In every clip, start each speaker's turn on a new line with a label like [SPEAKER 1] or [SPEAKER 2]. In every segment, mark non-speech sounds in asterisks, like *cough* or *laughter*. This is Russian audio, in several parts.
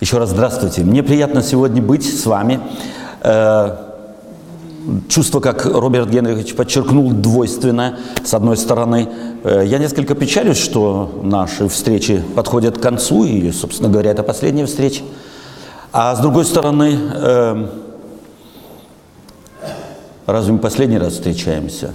[SPEAKER 1] Еще раз здравствуйте. Мне приятно сегодня быть с вами. Э, чувство, как Роберт Генрихович подчеркнул, двойственное. С одной стороны, э, я несколько печалюсь, что наши встречи подходят к концу, и, собственно говоря, это последняя встреча. А с другой стороны, э, разве мы последний раз встречаемся?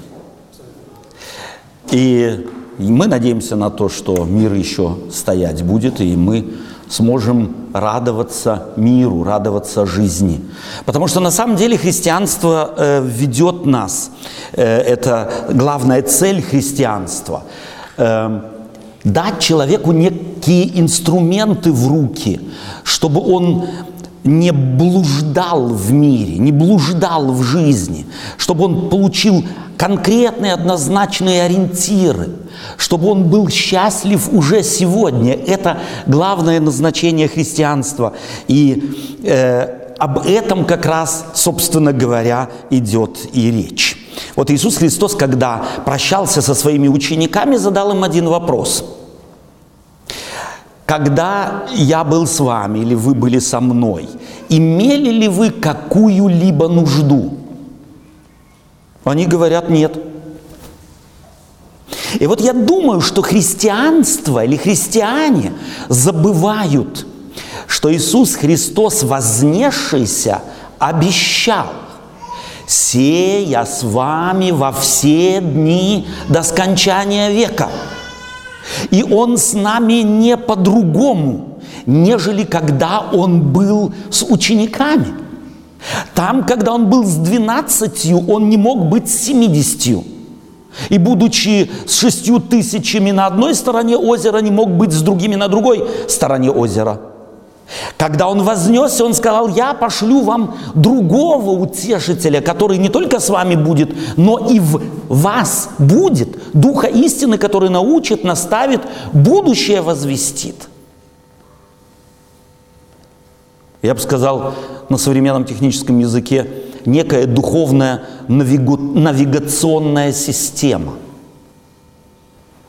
[SPEAKER 1] И мы надеемся на то, что мир еще стоять будет, и мы сможем радоваться миру, радоваться жизни. Потому что на самом деле христианство э, ведет нас, э, это главная цель христианства, э, дать человеку некие инструменты в руки, чтобы он не блуждал в мире, не блуждал в жизни, чтобы он получил конкретные однозначные ориентиры, чтобы он был счастлив уже сегодня. Это главное назначение христианства. И э, об этом как раз, собственно говоря, идет и речь. Вот Иисус Христос, когда прощался со своими учениками, задал им один вопрос – когда я был с вами или вы были со мной, имели ли вы какую-либо нужду? Они говорят, нет. И вот я думаю, что христианство или христиане забывают, что Иисус Христос, вознесшийся, обещал, «Сея с вами во все дни до скончания века». И Он с нами не по-другому, нежели когда Он был с учениками. Там, когда Он был с двенадцатью, Он не мог быть с семидесятью. И будучи с шестью тысячами на одной стороне озера, не мог быть с другими на другой стороне озера – когда он вознесся, он сказал, я пошлю вам другого утешителя, который не только с вами будет, но и в вас будет, Духа истины, который научит, наставит, будущее возвестит. Я бы сказал на современном техническом языке, некая духовная навигу... навигационная система.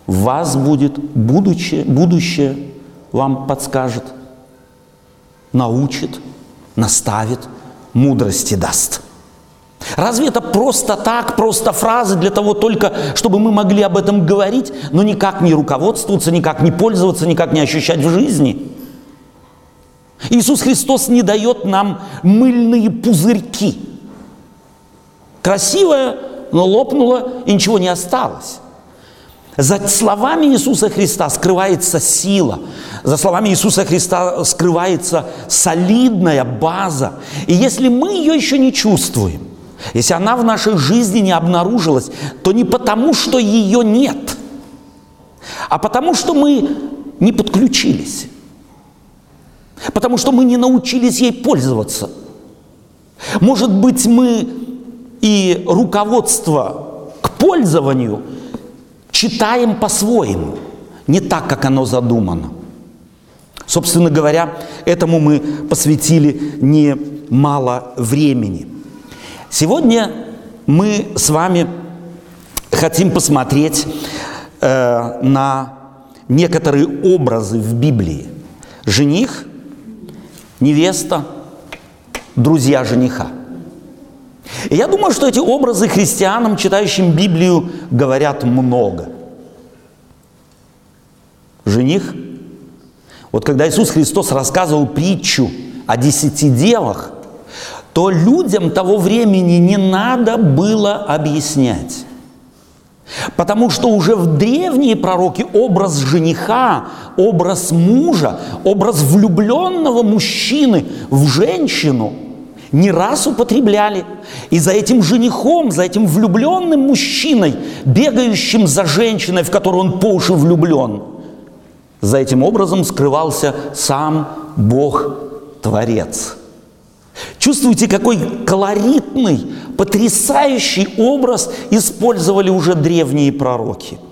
[SPEAKER 1] В вас будет будущее, будущее вам подскажет – научит, наставит, мудрости даст. Разве это просто так, просто фразы для того только, чтобы мы могли об этом говорить, но никак не руководствоваться, никак не пользоваться, никак не ощущать в жизни? Иисус Христос не дает нам мыльные пузырьки. Красивое, но лопнуло, и ничего не осталось. За словами Иисуса Христа скрывается сила. За словами Иисуса Христа скрывается солидная база. И если мы ее еще не чувствуем, если она в нашей жизни не обнаружилась, то не потому, что ее нет, а потому, что мы не подключились. Потому что мы не научились ей пользоваться. Может быть, мы и руководство к пользованию – читаем по-своему, не так, как оно задумано. Собственно говоря, этому мы посвятили немало времени. Сегодня мы с вами хотим посмотреть э, на некоторые образы в Библии. Жених, невеста, друзья жениха – и я думаю, что эти образы христианам, читающим Библию, говорят много. Жених. Вот когда Иисус Христос рассказывал притчу о десяти девах, то людям того времени не надо было объяснять. Потому что уже в древние пророки образ жениха, образ мужа, образ влюбленного мужчины в женщину – не раз употребляли. И за этим женихом, за этим влюбленным мужчиной, бегающим за женщиной, в которую он по уши влюблен, за этим образом скрывался сам Бог-творец. Чувствуете, какой колоритный, потрясающий образ использовали уже древние пророки –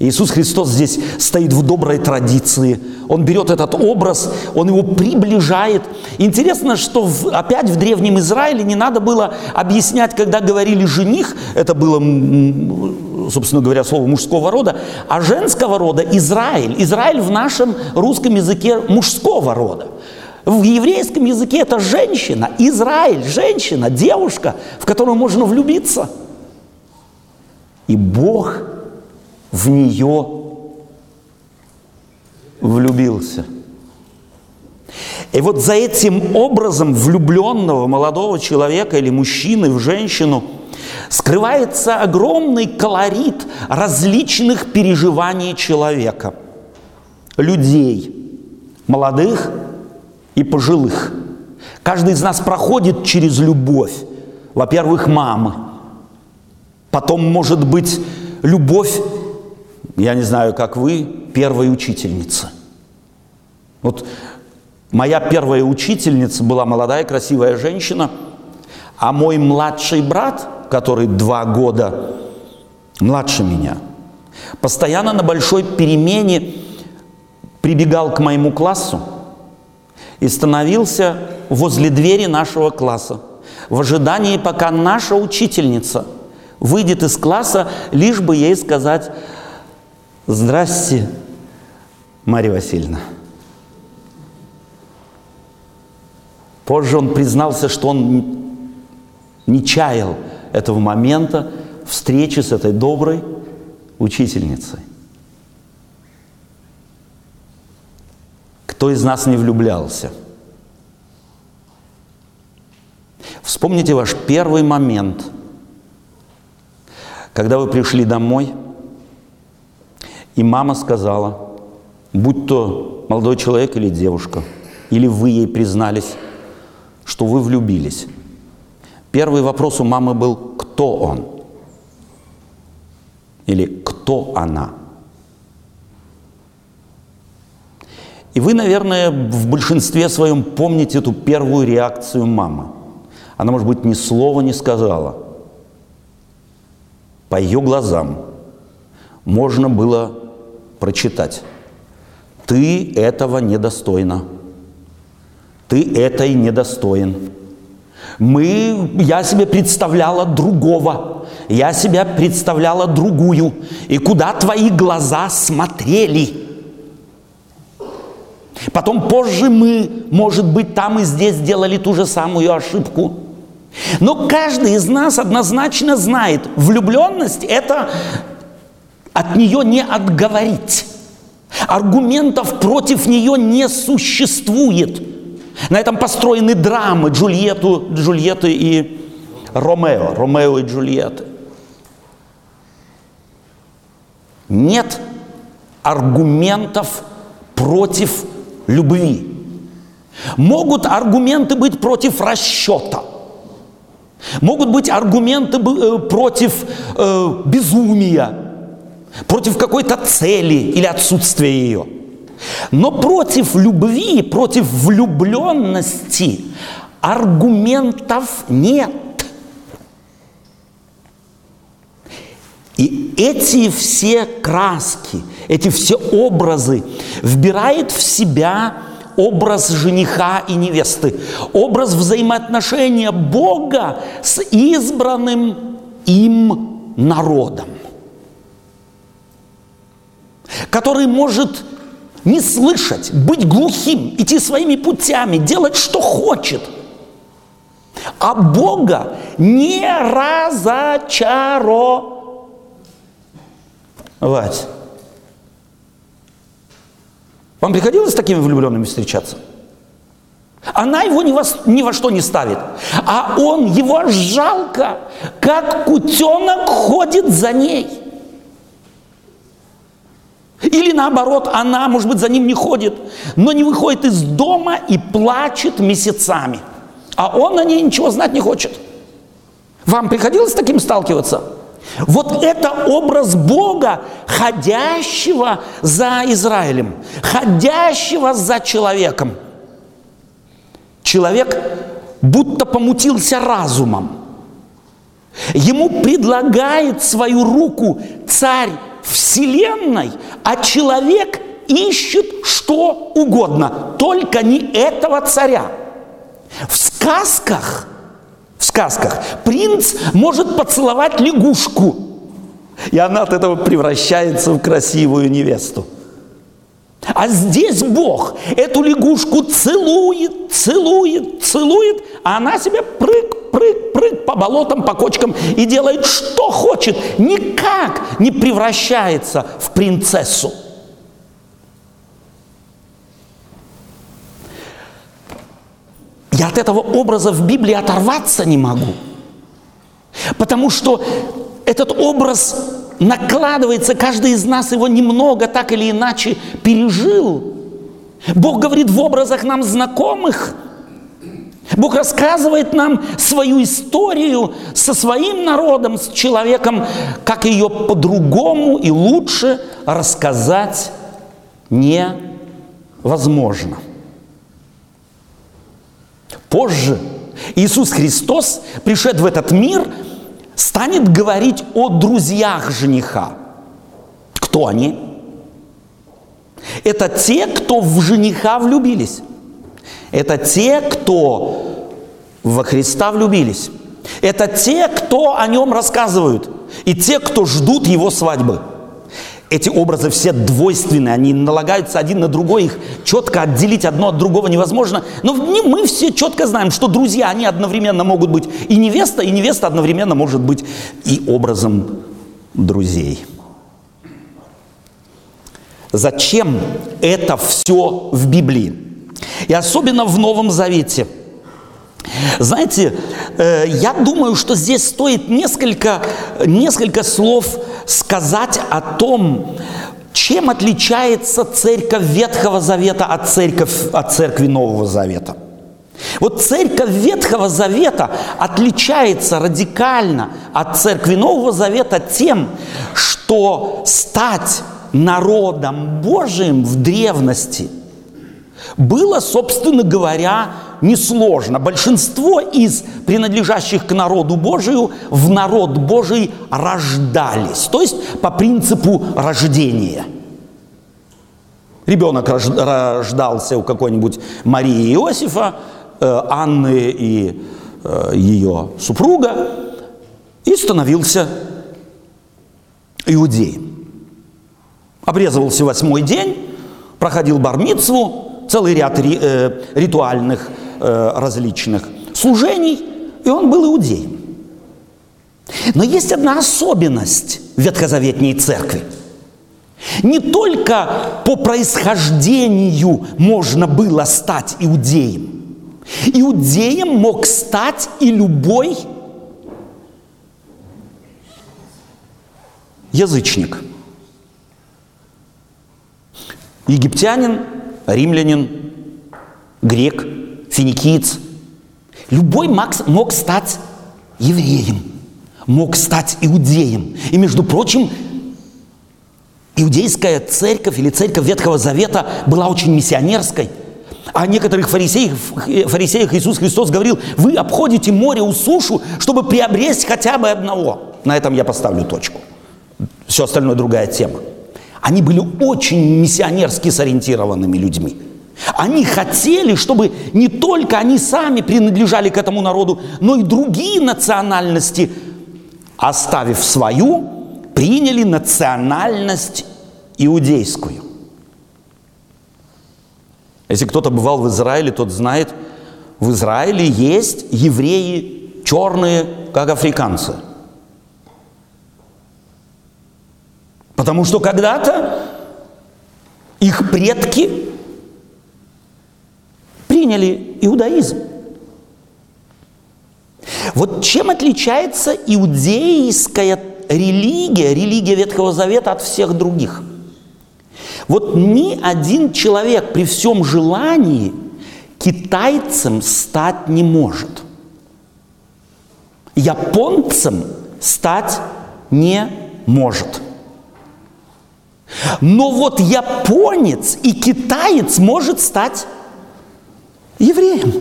[SPEAKER 1] Иисус Христос здесь стоит в доброй традиции. Он берет этот образ, он его приближает. Интересно, что в, опять в Древнем Израиле не надо было объяснять, когда говорили «жених», это было, собственно говоря, слово мужского рода, а женского рода – Израиль. Израиль в нашем русском языке мужского рода. В еврейском языке это женщина, Израиль, женщина, девушка, в которую можно влюбиться. И Бог в нее влюбился. И вот за этим образом влюбленного молодого человека или мужчины в женщину скрывается огромный колорит различных переживаний человека, людей, молодых и пожилых. Каждый из нас проходит через любовь. Во-первых, мамы. Потом, может быть, любовь, я не знаю, как вы, первой учительницы. Вот моя первая учительница была молодая, красивая женщина, а мой младший брат, который два года младше меня, постоянно на большой перемене прибегал к моему классу и становился возле двери нашего класса в ожидании, пока наша учительница выйдет из класса, лишь бы ей сказать «Здрасте, Марья Васильевна». Позже он признался, что он не чаял этого момента встречи с этой доброй учительницей. Кто из нас не влюблялся? Вспомните ваш первый момент, когда вы пришли домой, и мама сказала, будь то молодой человек или девушка, или вы ей признались, что вы влюбились. Первый вопрос у мамы был, кто он? Или кто она? И вы, наверное, в большинстве своем помните эту первую реакцию мамы. Она, может быть, ни слова не сказала. По ее глазам можно было прочитать. Ты этого недостойна. Ты этой недостоин. Мы, я себе представляла другого, я себя представляла другую. И куда твои глаза смотрели? Потом позже мы, может быть, там и здесь сделали ту же самую ошибку. Но каждый из нас однозначно знает, влюбленность – это от нее не отговорить. Аргументов против нее не существует. На этом построены драмы Джульетту, Джульетты и Ромео, Ромео и Джульетты. Нет аргументов против любви. Могут аргументы быть против расчета. Могут быть аргументы э, против э, безумия, против какой-то цели или отсутствия ее. Но против любви, против влюбленности аргументов нет. И эти все краски, эти все образы вбирает в себя образ жениха и невесты, образ взаимоотношения Бога с избранным им народом, который может не слышать, быть глухим, идти своими путями, делать, что хочет, а Бога не разочаровать. Вам приходилось с такими влюбленными встречаться? Она его ни во, ни во что не ставит, а он его жалко, как кутенок ходит за ней. Или наоборот, она, может быть, за ним не ходит, но не выходит из дома и плачет месяцами. А он о ней ничего знать не хочет. Вам приходилось с таким сталкиваться? Вот это образ Бога, ходящего за Израилем, ходящего за человеком. Человек будто помутился разумом. Ему предлагает свою руку царь Вселенной, а человек ищет что угодно, только не этого царя. В сказках – в сказках. Принц может поцеловать лягушку, и она от этого превращается в красивую невесту. А здесь Бог эту лягушку целует, целует, целует, а она себе прыг, прыг, прыг по болотам, по кочкам и делает, что хочет. Никак не превращается в принцессу. Я от этого образа в Библии оторваться не могу. Потому что этот образ накладывается, каждый из нас его немного так или иначе пережил. Бог говорит в образах нам знакомых. Бог рассказывает нам свою историю со своим народом, с человеком, как ее по-другому и лучше рассказать невозможно. Позже Иисус Христос, пришед в этот мир, станет говорить о друзьях жениха. Кто они? Это те, кто в жениха влюбились. Это те, кто во Христа влюбились. Это те, кто о нем рассказывают. И те, кто ждут его свадьбы – эти образы все двойственные, они налагаются один на другой, их четко отделить одно от другого невозможно. Но мы все четко знаем, что друзья, они одновременно могут быть и невеста, и невеста одновременно может быть и образом друзей. Зачем это все в Библии? И особенно в Новом Завете – знаете, э, я думаю, что здесь стоит несколько, несколько слов сказать о том, чем отличается церковь Ветхого Завета от, церковь, от церкви Нового Завета. Вот церковь Ветхого Завета отличается радикально от церкви Нового Завета тем, что стать народом Божиим в древности было, собственно говоря, несложно. Большинство из принадлежащих к народу Божию в народ Божий рождались, то есть по принципу рождения. Ребенок рождался у какой-нибудь Марии Иосифа, э, Анны и э, ее супруга, и становился иудеем. Обрезывался восьмой день, проходил бармицву, целый ряд э, ритуальных различных служений, и он был иудеем. Но есть одна особенность ветхозаветней церкви. Не только по происхождению можно было стать иудеем. Иудеем мог стать и любой язычник. Египтянин, римлянин, грек – финикиец. Любой Макс мог стать евреем, мог стать иудеем. И, между прочим, иудейская церковь или церковь Ветхого Завета была очень миссионерской. О некоторых фарисеях, фарисеях Иисус Христос говорил, вы обходите море у сушу, чтобы приобрести хотя бы одного. На этом я поставлю точку. Все остальное другая тема. Они были очень миссионерски сориентированными людьми. Они хотели, чтобы не только они сами принадлежали к этому народу, но и другие национальности, оставив свою, приняли национальность иудейскую. Если кто-то бывал в Израиле, тот знает, в Израиле есть евреи черные, как африканцы. Потому что когда-то их предки приняли иудаизм. Вот чем отличается иудейская религия, религия Ветхого Завета от всех других? Вот ни один человек при всем желании китайцем стать не может. Японцем стать не может. Но вот японец и китаец может стать евреем.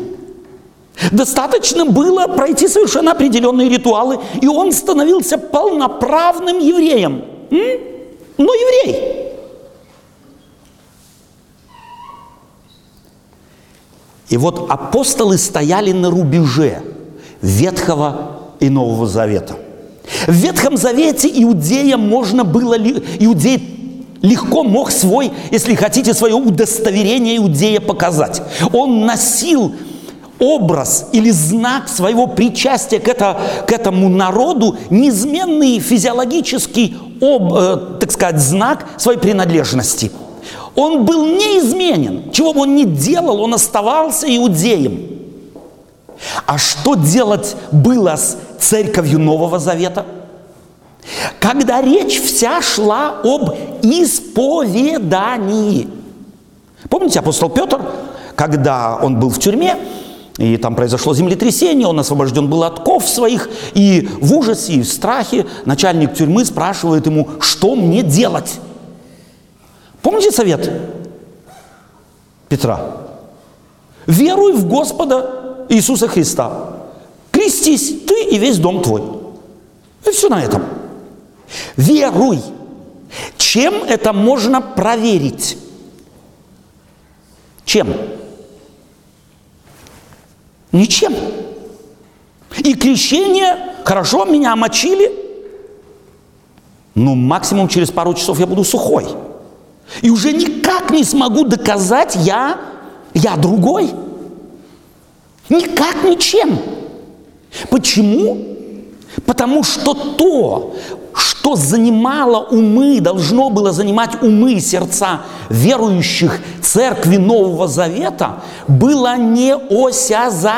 [SPEAKER 1] Достаточно было пройти совершенно определенные ритуалы, и он становился полноправным евреем. Но еврей. И вот апостолы стояли на рубеже Ветхого и Нового Завета. В Ветхом Завете иудеям можно было, иудей легко мог свой, если хотите, свое удостоверение иудея показать. Он носил образ или знак своего причастия к, это, к этому народу, неизменный физиологический, об, э, так сказать, знак своей принадлежности. Он был неизменен. Чего бы он ни делал, он оставался иудеем. А что делать было с церковью Нового Завета? Когда речь вся шла об исповедании. Помните, апостол Петр, когда он был в тюрьме, и там произошло землетрясение, он освобожден был от ков своих, и в ужасе, и в страхе начальник тюрьмы спрашивает ему, что мне делать? Помните совет Петра? Веруй в Господа Иисуса Христа. Крестись ты и весь дом твой. И все на этом. Веруй. Чем это можно проверить? Чем? Ничем. И крещение, хорошо, меня омочили, но максимум через пару часов я буду сухой. И уже никак не смогу доказать, я, я другой. Никак ничем. Почему? Потому что то, что занимало умы, должно было занимать умы и сердца верующих церкви Нового Завета, было неосязаемо.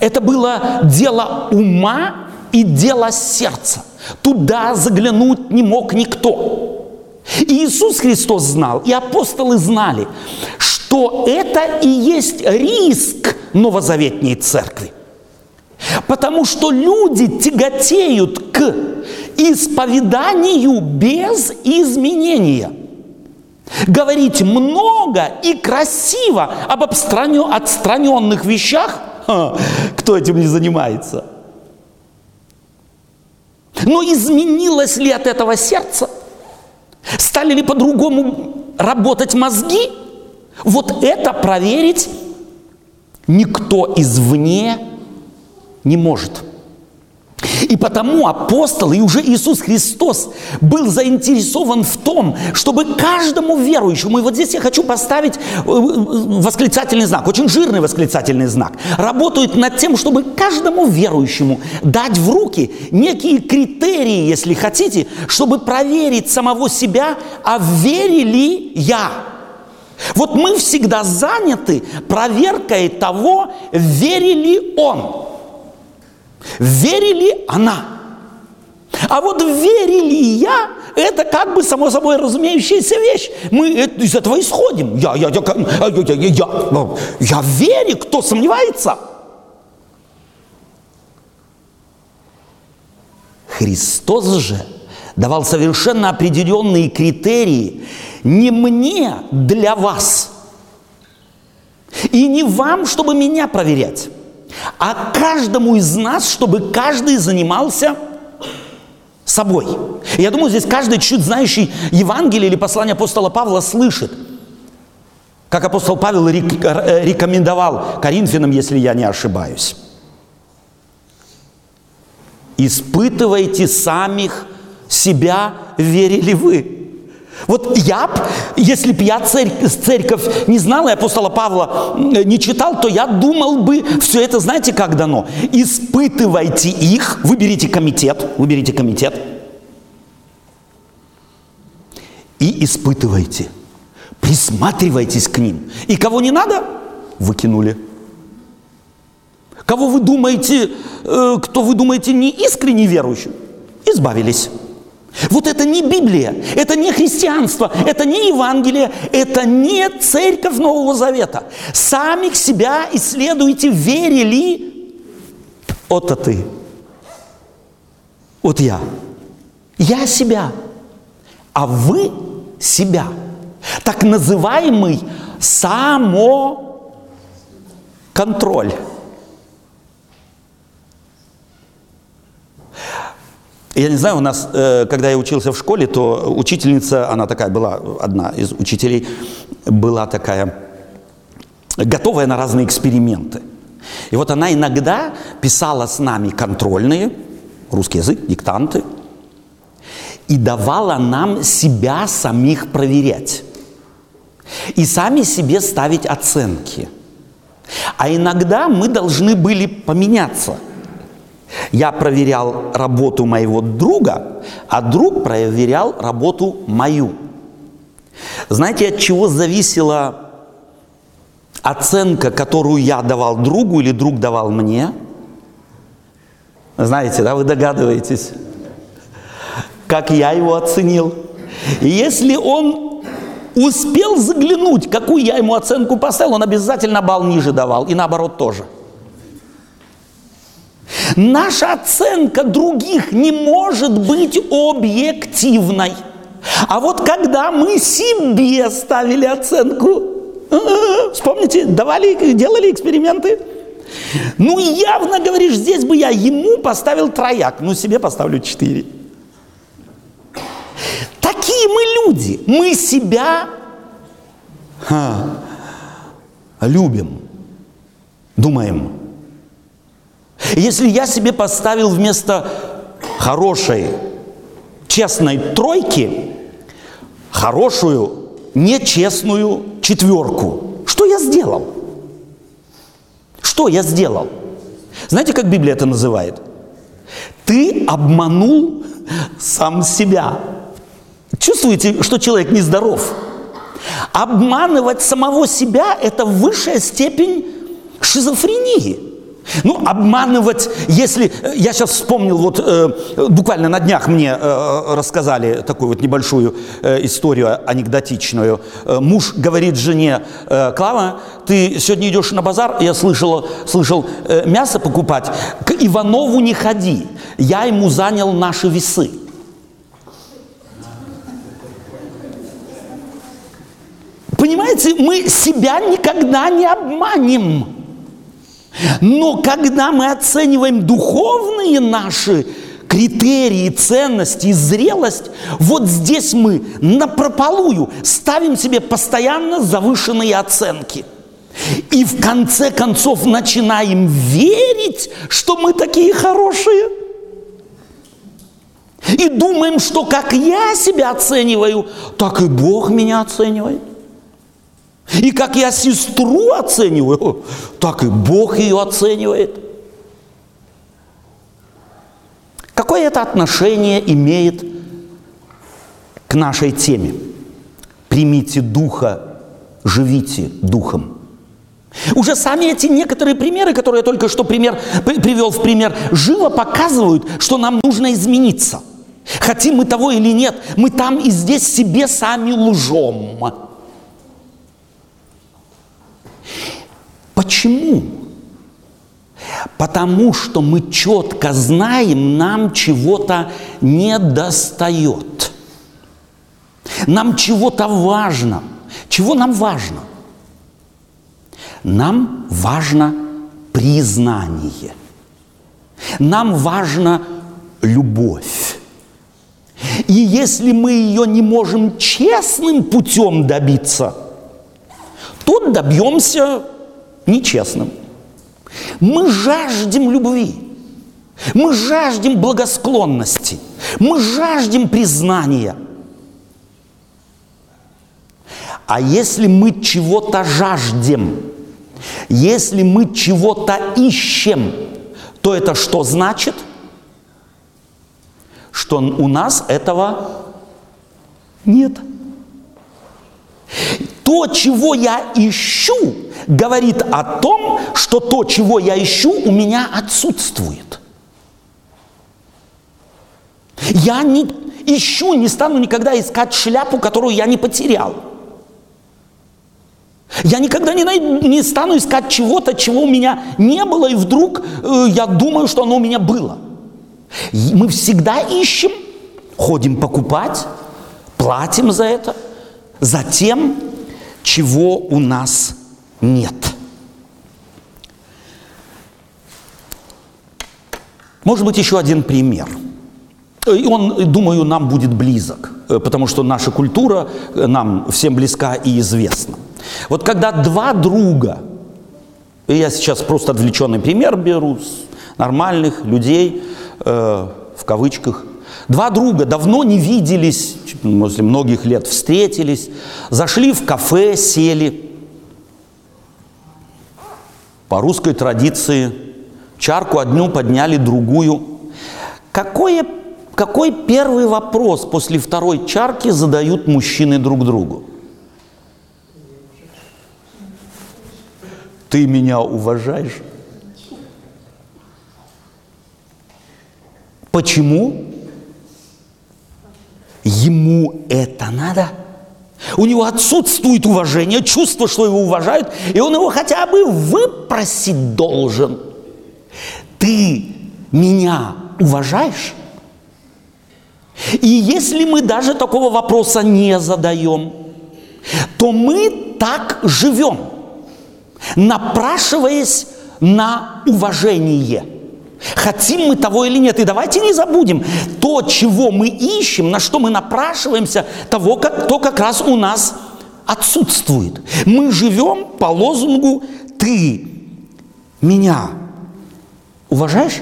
[SPEAKER 1] Это было дело ума и дело сердца. Туда заглянуть не мог никто. И Иисус Христос знал, и апостолы знали, что это и есть риск новозаветней церкви – Потому что люди тяготеют к исповеданию без изменения. Говорить много и красиво об отстраненных вещах, кто этим не занимается. Но изменилось ли от этого сердце? Стали ли по-другому работать мозги? Вот это проверить никто извне не может. И потому апостол и уже Иисус Христос был заинтересован в том, чтобы каждому верующему, и вот здесь я хочу поставить э, восклицательный знак, очень жирный восклицательный знак, работают над тем, чтобы каждому верующему дать в руки некие критерии, если хотите, чтобы проверить самого себя, а вере ли я. Вот мы всегда заняты проверкой того, верили он. Верили она. А вот верили я, это как бы само собой разумеющаяся вещь. Мы из этого исходим. Я, я, я, я, я, я, я, я верю, кто сомневается. Христос же давал совершенно определенные критерии не мне для вас, и не вам, чтобы меня проверять а каждому из нас, чтобы каждый занимался собой. я думаю, здесь каждый чуть знающий Евангелие или послание апостола Павла слышит, как апостол Павел э, рекомендовал Коринфянам, если я не ошибаюсь. Испытывайте самих себя, верили вы. Вот я, если бы я церковь, церковь не знал, и апостола Павла не читал, то я думал бы, все это знаете как дано? Испытывайте их, выберите комитет, выберите комитет, и испытывайте, присматривайтесь к ним. И кого не надо, выкинули. Кого вы думаете, э, кто вы думаете не искренне верующим, избавились. Вот это не Библия, это не христианство, это не Евангелие, это не церковь Нового Завета. Сами себя исследуйте, верили. Это ты. Вот я. Я себя. А вы себя. Так называемый самоконтроль. Я не знаю, у нас, э, когда я учился в школе, то учительница, она такая была, одна из учителей, была такая, готовая на разные эксперименты. И вот она иногда писала с нами контрольные, русский язык, диктанты. и давала нам себя самих проверять. И сами себе ставить оценки. А иногда мы должны были поменяться. Я проверял работу моего друга, а друг проверял работу мою. Знаете, от чего зависела оценка, которую я давал другу или друг давал мне? Знаете, да, вы догадываетесь, как я его оценил. И если он успел заглянуть, какую я ему оценку поставил, он обязательно балл ниже давал, и наоборот тоже. Наша оценка других не может быть объективной. А вот когда мы себе ставили оценку, *laughs* вспомните, давали, делали эксперименты, ну явно говоришь, здесь бы я ему поставил трояк, ну себе поставлю четыре. Такие мы люди, мы себя ха, любим, думаем. Если я себе поставил вместо хорошей, честной тройки хорошую, нечестную четверку, что я сделал? Что я сделал? Знаете, как Библия это называет? Ты обманул сам себя. Чувствуете, что человек нездоров? Обманывать самого себя – это высшая степень шизофрении. Ну, обманывать, если... Э, я сейчас вспомнил, вот э, буквально на днях мне э, рассказали такую вот небольшую э, историю анекдотичную. Э, муж говорит жене, э, Клава, ты сегодня идешь на базар, я слышала, слышал, э, мясо покупать, к Иванову не ходи, я ему занял наши весы. Понимаете, мы себя никогда не обманем. Но когда мы оцениваем духовные наши критерии, ценности и зрелость, вот здесь мы на прополую ставим себе постоянно завышенные оценки. И в конце концов начинаем верить, что мы такие хорошие. И думаем, что как я себя оцениваю, так и Бог меня оценивает. И как я сестру оцениваю, так и Бог ее оценивает. Какое это отношение имеет к нашей теме? Примите Духа, живите Духом. Уже сами эти некоторые примеры, которые я только что пример, привел в пример, живо показывают, что нам нужно измениться. Хотим мы того или нет, мы там и здесь себе сами лжем. Почему? Потому что мы четко знаем, нам чего-то не достает. Нам чего-то важно. Чего нам важно? Нам важно признание. Нам важна любовь. И если мы ее не можем честным путем добиться, то добьемся нечестным. Мы жаждем любви. Мы жаждем благосклонности. Мы жаждем признания. А если мы чего-то жаждем, если мы чего-то ищем, то это что значит? Что у нас этого нет. То, чего я ищу, говорит о том, что то, чего я ищу, у меня отсутствует. Я не ищу, не стану никогда искать шляпу, которую я не потерял. Я никогда не, найду, не стану искать чего-то, чего у меня не было, и вдруг э, я думаю, что оно у меня было. И мы всегда ищем, ходим покупать, платим за это, за тем, чего у нас нет. Может быть, еще один пример. И он, думаю, нам будет близок, э, потому что наша культура э, нам всем близка и известна. Вот когда два друга, я сейчас просто отвлеченный пример беру, с нормальных людей, э, в кавычках, Два друга давно не виделись, после многих лет встретились, зашли в кафе, сели. По русской традиции чарку одну подняли, другую. Какое, какой первый вопрос после второй чарки задают мужчины друг другу? Ты меня уважаешь? Почему? Ему это надо? У него отсутствует уважение, чувство, что его уважают, и он его хотя бы выпросить должен. Ты меня уважаешь? И если мы даже такого вопроса не задаем, то мы так живем – напрашиваясь на уважение. Хотим мы того или нет. И давайте не забудем, то, чего мы ищем, на что мы напрашиваемся, того, как, то как раз у нас отсутствует. Мы живем по лозунгу «ты меня уважаешь?»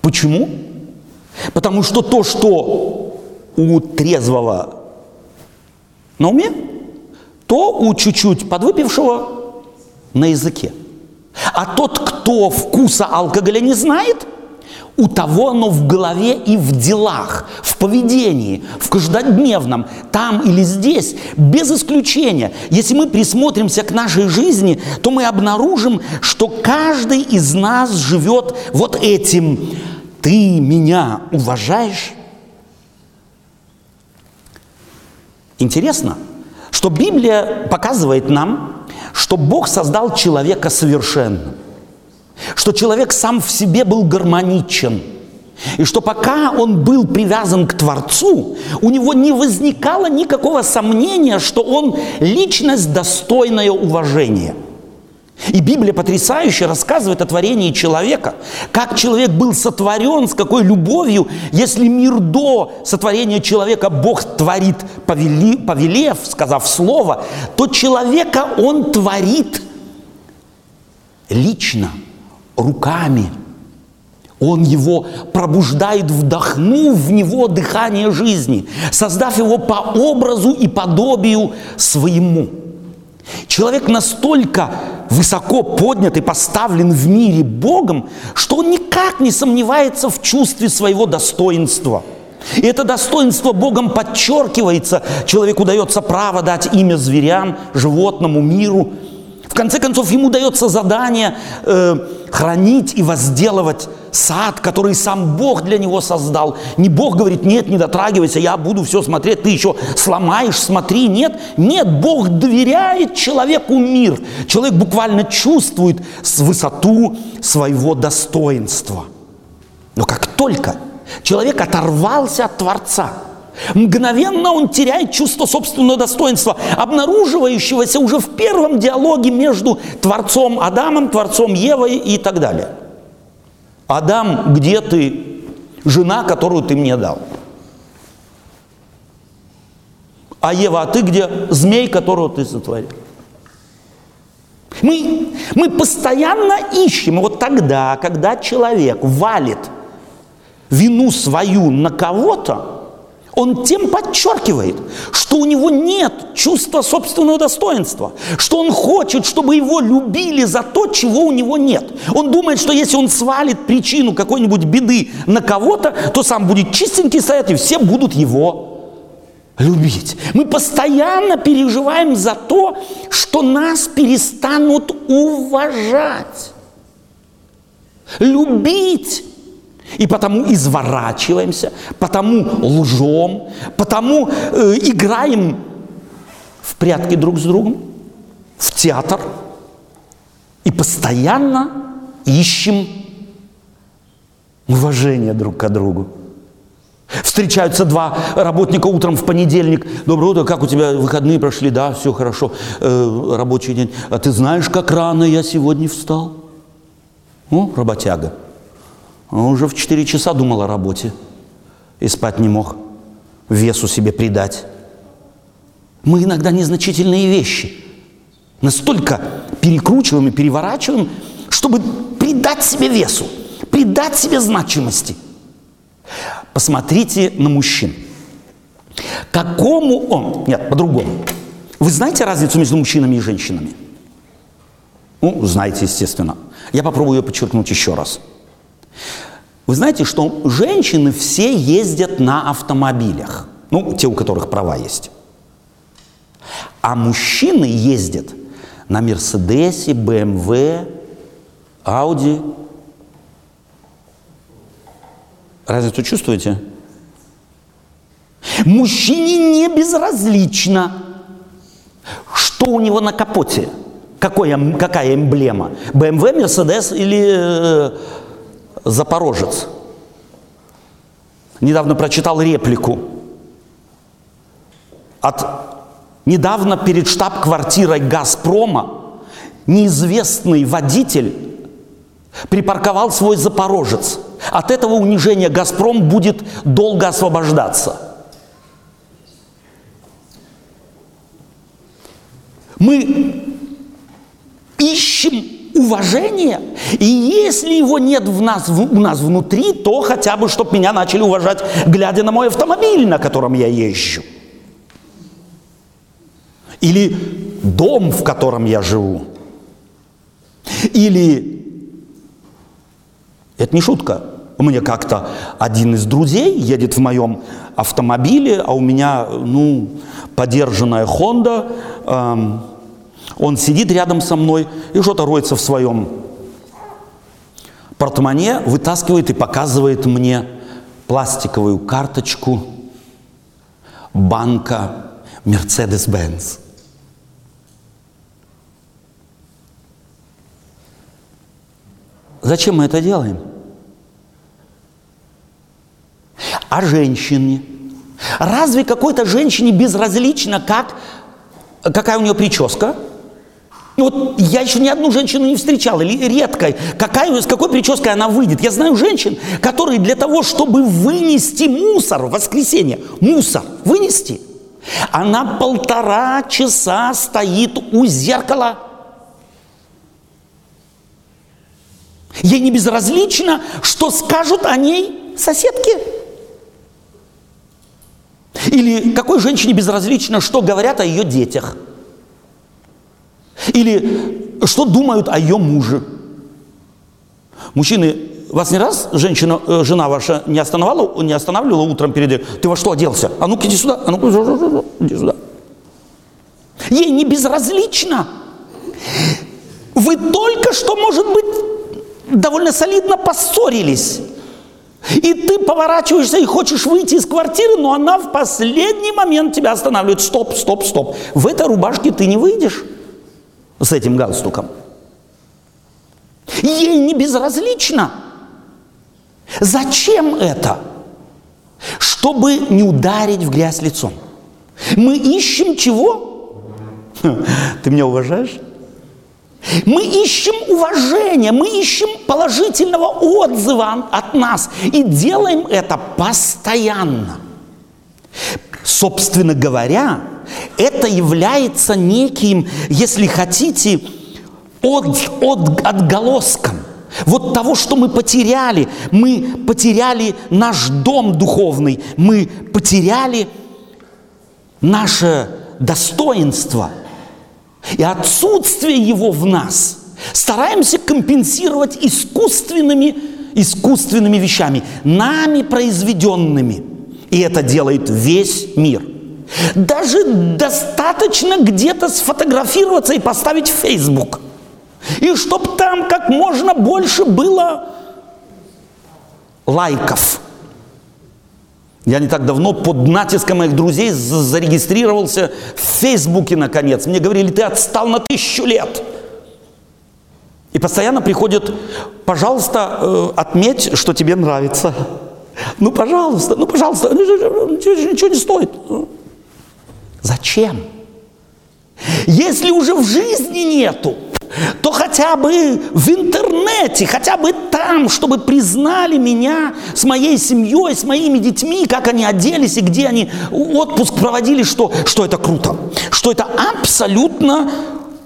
[SPEAKER 1] Почему? Потому что то, что у трезвого на уме, то у чуть-чуть подвыпившего на языке. А тот, кто вкуса алкоголя не знает, у того оно в голове и в делах, в поведении, в каждодневном, там или здесь, без исключения. Если мы присмотримся к нашей жизни, то мы обнаружим, что каждый из нас живет вот этим. Ты меня уважаешь? Интересно – что Библия показывает нам, что Бог создал человека совершенным, что человек сам в себе был гармоничен, и что пока он был привязан к Творцу, у него не возникало никакого сомнения, что он личность достойная уважения – и Библия потрясающе рассказывает о творении человека, как человек был сотворен, с какой любовью, если мир до сотворения человека Бог творит, повели, повелев, сказав слово, то человека Он творит лично, руками. Он его пробуждает, вдохнув в него дыхание жизни, создав его по образу и подобию своему – Человек настолько высоко поднят и поставлен в мире Богом, что он никак не сомневается в чувстве своего достоинства. И это достоинство Богом подчеркивается. Человеку дается право дать имя зверям, животному, миру – в конце концов, ему дается задание э, хранить и возделывать сад, который сам Бог для него создал. Не Бог говорит, нет, не дотрагивайся, я буду все смотреть, ты еще сломаешь, смотри. Нет, нет, Бог доверяет человеку мир. Человек буквально чувствует высоту своего достоинства. Но как только человек оторвался от Творца – Мгновенно он теряет чувство собственного достоинства, обнаруживающегося уже в первом диалоге между Творцом Адамом, Творцом Евой и так далее. Адам, где ты? Жена, которую ты мне дал. А Ева, а ты где? Змей, которого ты сотворил. Мы, мы постоянно ищем, вот тогда, когда человек валит вину свою на кого-то, он тем подчеркивает, что у него нет чувства собственного достоинства, что он хочет, чтобы его любили за то, чего у него нет. Он думает, что если он свалит причину какой-нибудь беды на кого-то, то сам будет чистенький стоять, и все будут его любить. Мы постоянно переживаем за то, что нас перестанут уважать, любить. И потому изворачиваемся, потому лжем, потому э, играем в прятки друг с другом, в театр и постоянно ищем уважение друг к другу. Встречаются два работника утром в понедельник. Доброе утро, как у тебя выходные прошли? Да, все хорошо, э, рабочий день. А ты знаешь, как рано я сегодня встал? О, работяга. Он уже в 4 часа думал о работе и спать не мог, весу себе придать. Мы иногда незначительные вещи настолько перекручиваем и переворачиваем, чтобы придать себе весу, придать себе значимости. Посмотрите на мужчин. Какому он... Нет, по-другому. Вы знаете разницу между мужчинами и женщинами? Ну, знаете, естественно. Я попробую ее подчеркнуть еще раз. Вы знаете, что женщины все ездят на автомобилях. Ну, те, у которых права есть. А мужчины ездят на Мерседесе, БМВ, Ауди. Разницу чувствуете? Мужчине не безразлично, что у него на капоте, какой, какая эмблема. БМВ, Мерседес или э, Запорожец. Недавно прочитал реплику от недавно перед штаб-квартирой «Газпрома» неизвестный водитель припарковал свой «Запорожец». От этого унижения «Газпром» будет долго освобождаться. Мы ищем уважение, и если его нет в нас, в, у нас внутри, то хотя бы, чтобы меня начали уважать, глядя на мой автомобиль, на котором я езжу. Или дом, в котором я живу. Или, это не шутка, меня как-то один из друзей едет в моем автомобиле, а у меня, ну, подержанная Honda, эм, он сидит рядом со мной и что-то роется в своем портмоне, вытаскивает и показывает мне пластиковую карточку банка Mercedes-Benz. Зачем мы это делаем? А женщине? Разве какой-то женщине безразлично, как, какая у нее прическа? Вот я еще ни одну женщину не встречал, или редкой. Какая, с какой прической она выйдет? Я знаю женщин, которые для того, чтобы вынести мусор в воскресенье, мусор вынести, она полтора часа стоит у зеркала. Ей не безразлично, что скажут о ней соседки. Или какой женщине безразлично, что говорят о ее детях. Или что думают о ее муже. Мужчины, вас не раз женщина, э, жена ваша не останавливала, не останавливала утром перед ты во что оделся? А ну-ка иди сюда, а ну-ка иди сюда. Ей не безразлично. Вы только что, может быть, довольно солидно поссорились. И ты поворачиваешься и хочешь выйти из квартиры, но она в последний момент тебя останавливает. Стоп, стоп, стоп. В этой рубашке ты не выйдешь с этим галстуком. Ей не безразлично. Зачем это? Чтобы не ударить в грязь лицом. Мы ищем чего? *laughs* Ты меня уважаешь? Мы ищем уважения, мы ищем положительного отзыва от нас и делаем это постоянно. Собственно говоря, это является неким, если хотите, от, от, отголоском вот того, что мы потеряли. Мы потеряли наш дом духовный, мы потеряли наше достоинство – и отсутствие его в нас стараемся компенсировать искусственными, искусственными вещами, нами произведенными. И это делает весь мир. Даже достаточно где-то сфотографироваться и поставить в Facebook. И чтобы там как можно больше было лайков – я не так давно под натиском моих друзей зарегистрировался в Фейсбуке, наконец. Мне говорили, ты отстал на тысячу лет. И постоянно приходят, пожалуйста, э, отметь, что тебе нравится. Ну, пожалуйста, ну, пожалуйста, ничего не стоит. Зачем? Если уже в жизни нету, то хотя бы в интернете, хотя бы там, чтобы признали меня с моей семьей, с моими детьми, как они оделись и где они отпуск проводили, что, что это круто, что это абсолютно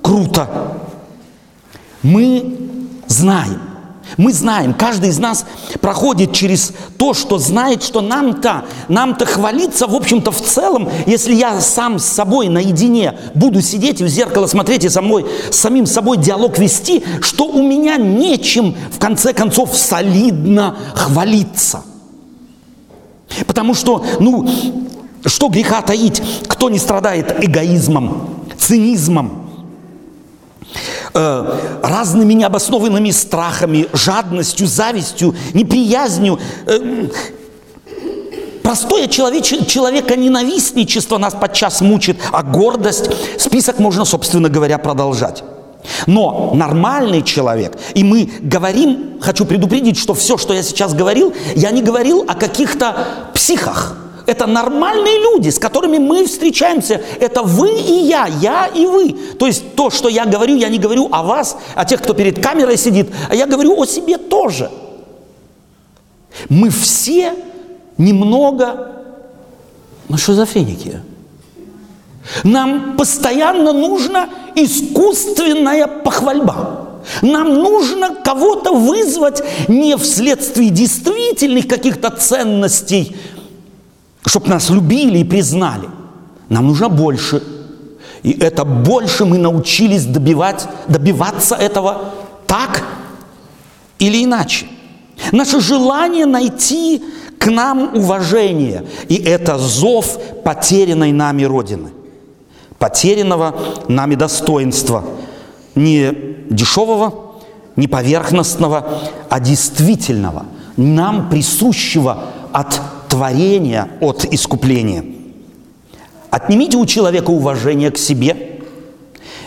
[SPEAKER 1] круто. Мы знаем, Мы знаем, каждый из нас проходит через то, что знает, что нам-то, нам-то хвалиться, в общем-то, в целом, если я сам с собой наедине буду сидеть и в зеркало смотреть и со мной, с самим собой диалог вести, что у меня нечем, в конце концов, солидно хвалиться. Потому что, ну, что греха таить, кто не страдает эгоизмом, цинизмом, разными необоснованными страхами, жадностью, завистью, неприязнью. Э, простое человеч, человека ненавистничество нас подчас мучит, а гордость, список можно, собственно говоря, продолжать. Но нормальный человек, и мы говорим, хочу предупредить, что все, что я сейчас говорил, я не говорил о каких-то психах. Это нормальные люди, с которыми мы встречаемся. Это вы и я, я и вы. То есть то, что я говорю, я не говорю о вас, о тех, кто перед камерой сидит, а я говорю о себе тоже. Мы все немного, ну, шизофреники. Нам постоянно нужна искусственная похвальба. Нам нужно кого-то вызвать не вследствие действительных каких-то ценностей, чтобы нас любили и признали. Нам нужно больше. И это больше мы научились добивать, добиваться этого так или иначе. Наше желание найти к нам уважение. И это зов потерянной нами Родины. Потерянного нами достоинства. Не дешевого, не поверхностного, а действительного, нам присущего от творения от искупления. Отнимите у человека уважение к себе,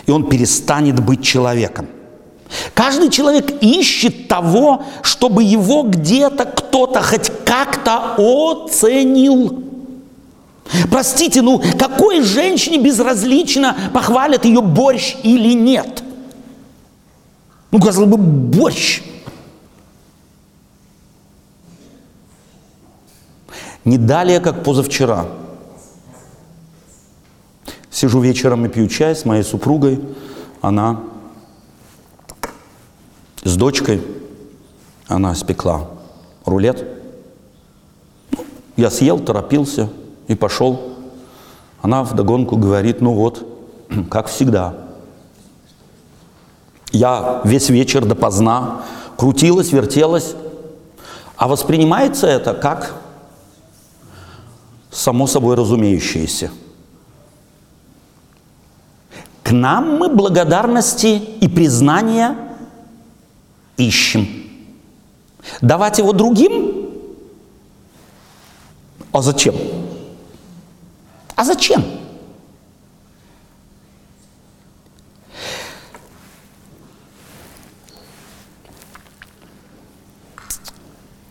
[SPEAKER 1] и он перестанет быть человеком. Каждый человек ищет того, чтобы его где-то кто-то хоть как-то оценил. Простите, ну какой женщине безразлично, похвалят ее борщ или нет? Ну, казалось бы, борщ – Не далее, как позавчера. Сижу вечером и пью чай с моей супругой. Она с дочкой, она спекла рулет. Я съел, торопился и пошел. Она вдогонку говорит, ну вот, *clears throat* как всегда. Я весь вечер допоздна крутилась, вертелась, а воспринимается это как само собой разумеющееся. К нам мы благодарности и признания ищем. Давать его другим? А зачем? А зачем?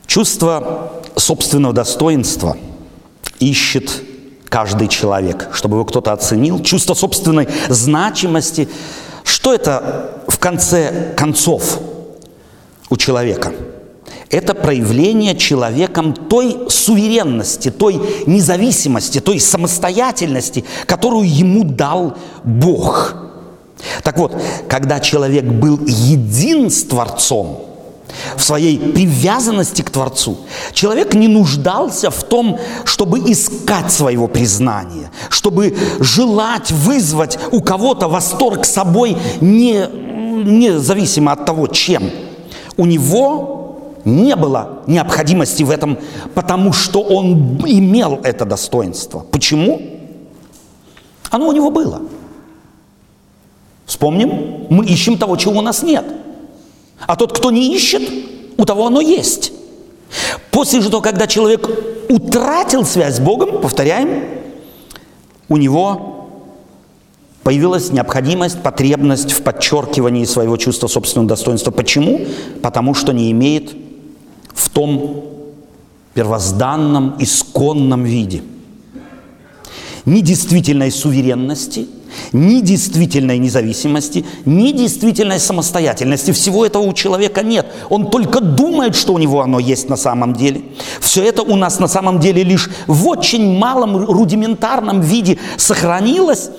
[SPEAKER 1] Чувство собственного достоинства – ищет каждый человек, чтобы его кто-то оценил, чувство собственной значимости. Что это в конце концов у человека? Это проявление человеком той суверенности, той независимости, той самостоятельности, которую ему дал Бог. Так вот, когда человек был един с Творцом, в своей привязанности к Творцу. Человек не нуждался в том, чтобы искать своего признания, чтобы желать вызвать у кого-то восторг собой, не, независимо от того, чем. У него не было необходимости в этом, потому что он имел это достоинство. Почему? Оно у него было. Вспомним, мы ищем того, чего у нас нет – а тот, кто не ищет, у того оно есть. После того, когда человек утратил связь с Богом, повторяем, у него появилась необходимость, потребность в подчеркивании своего чувства собственного достоинства. Почему? Потому что не имеет в том первозданном, исконном виде ни действительной суверенности – ни действительной независимости, ни действительной самостоятельности. Всего этого у человека нет. Он только думает, что у него оно есть на самом деле. Все это у нас на самом деле лишь в очень малом рудиментарном виде сохранилось,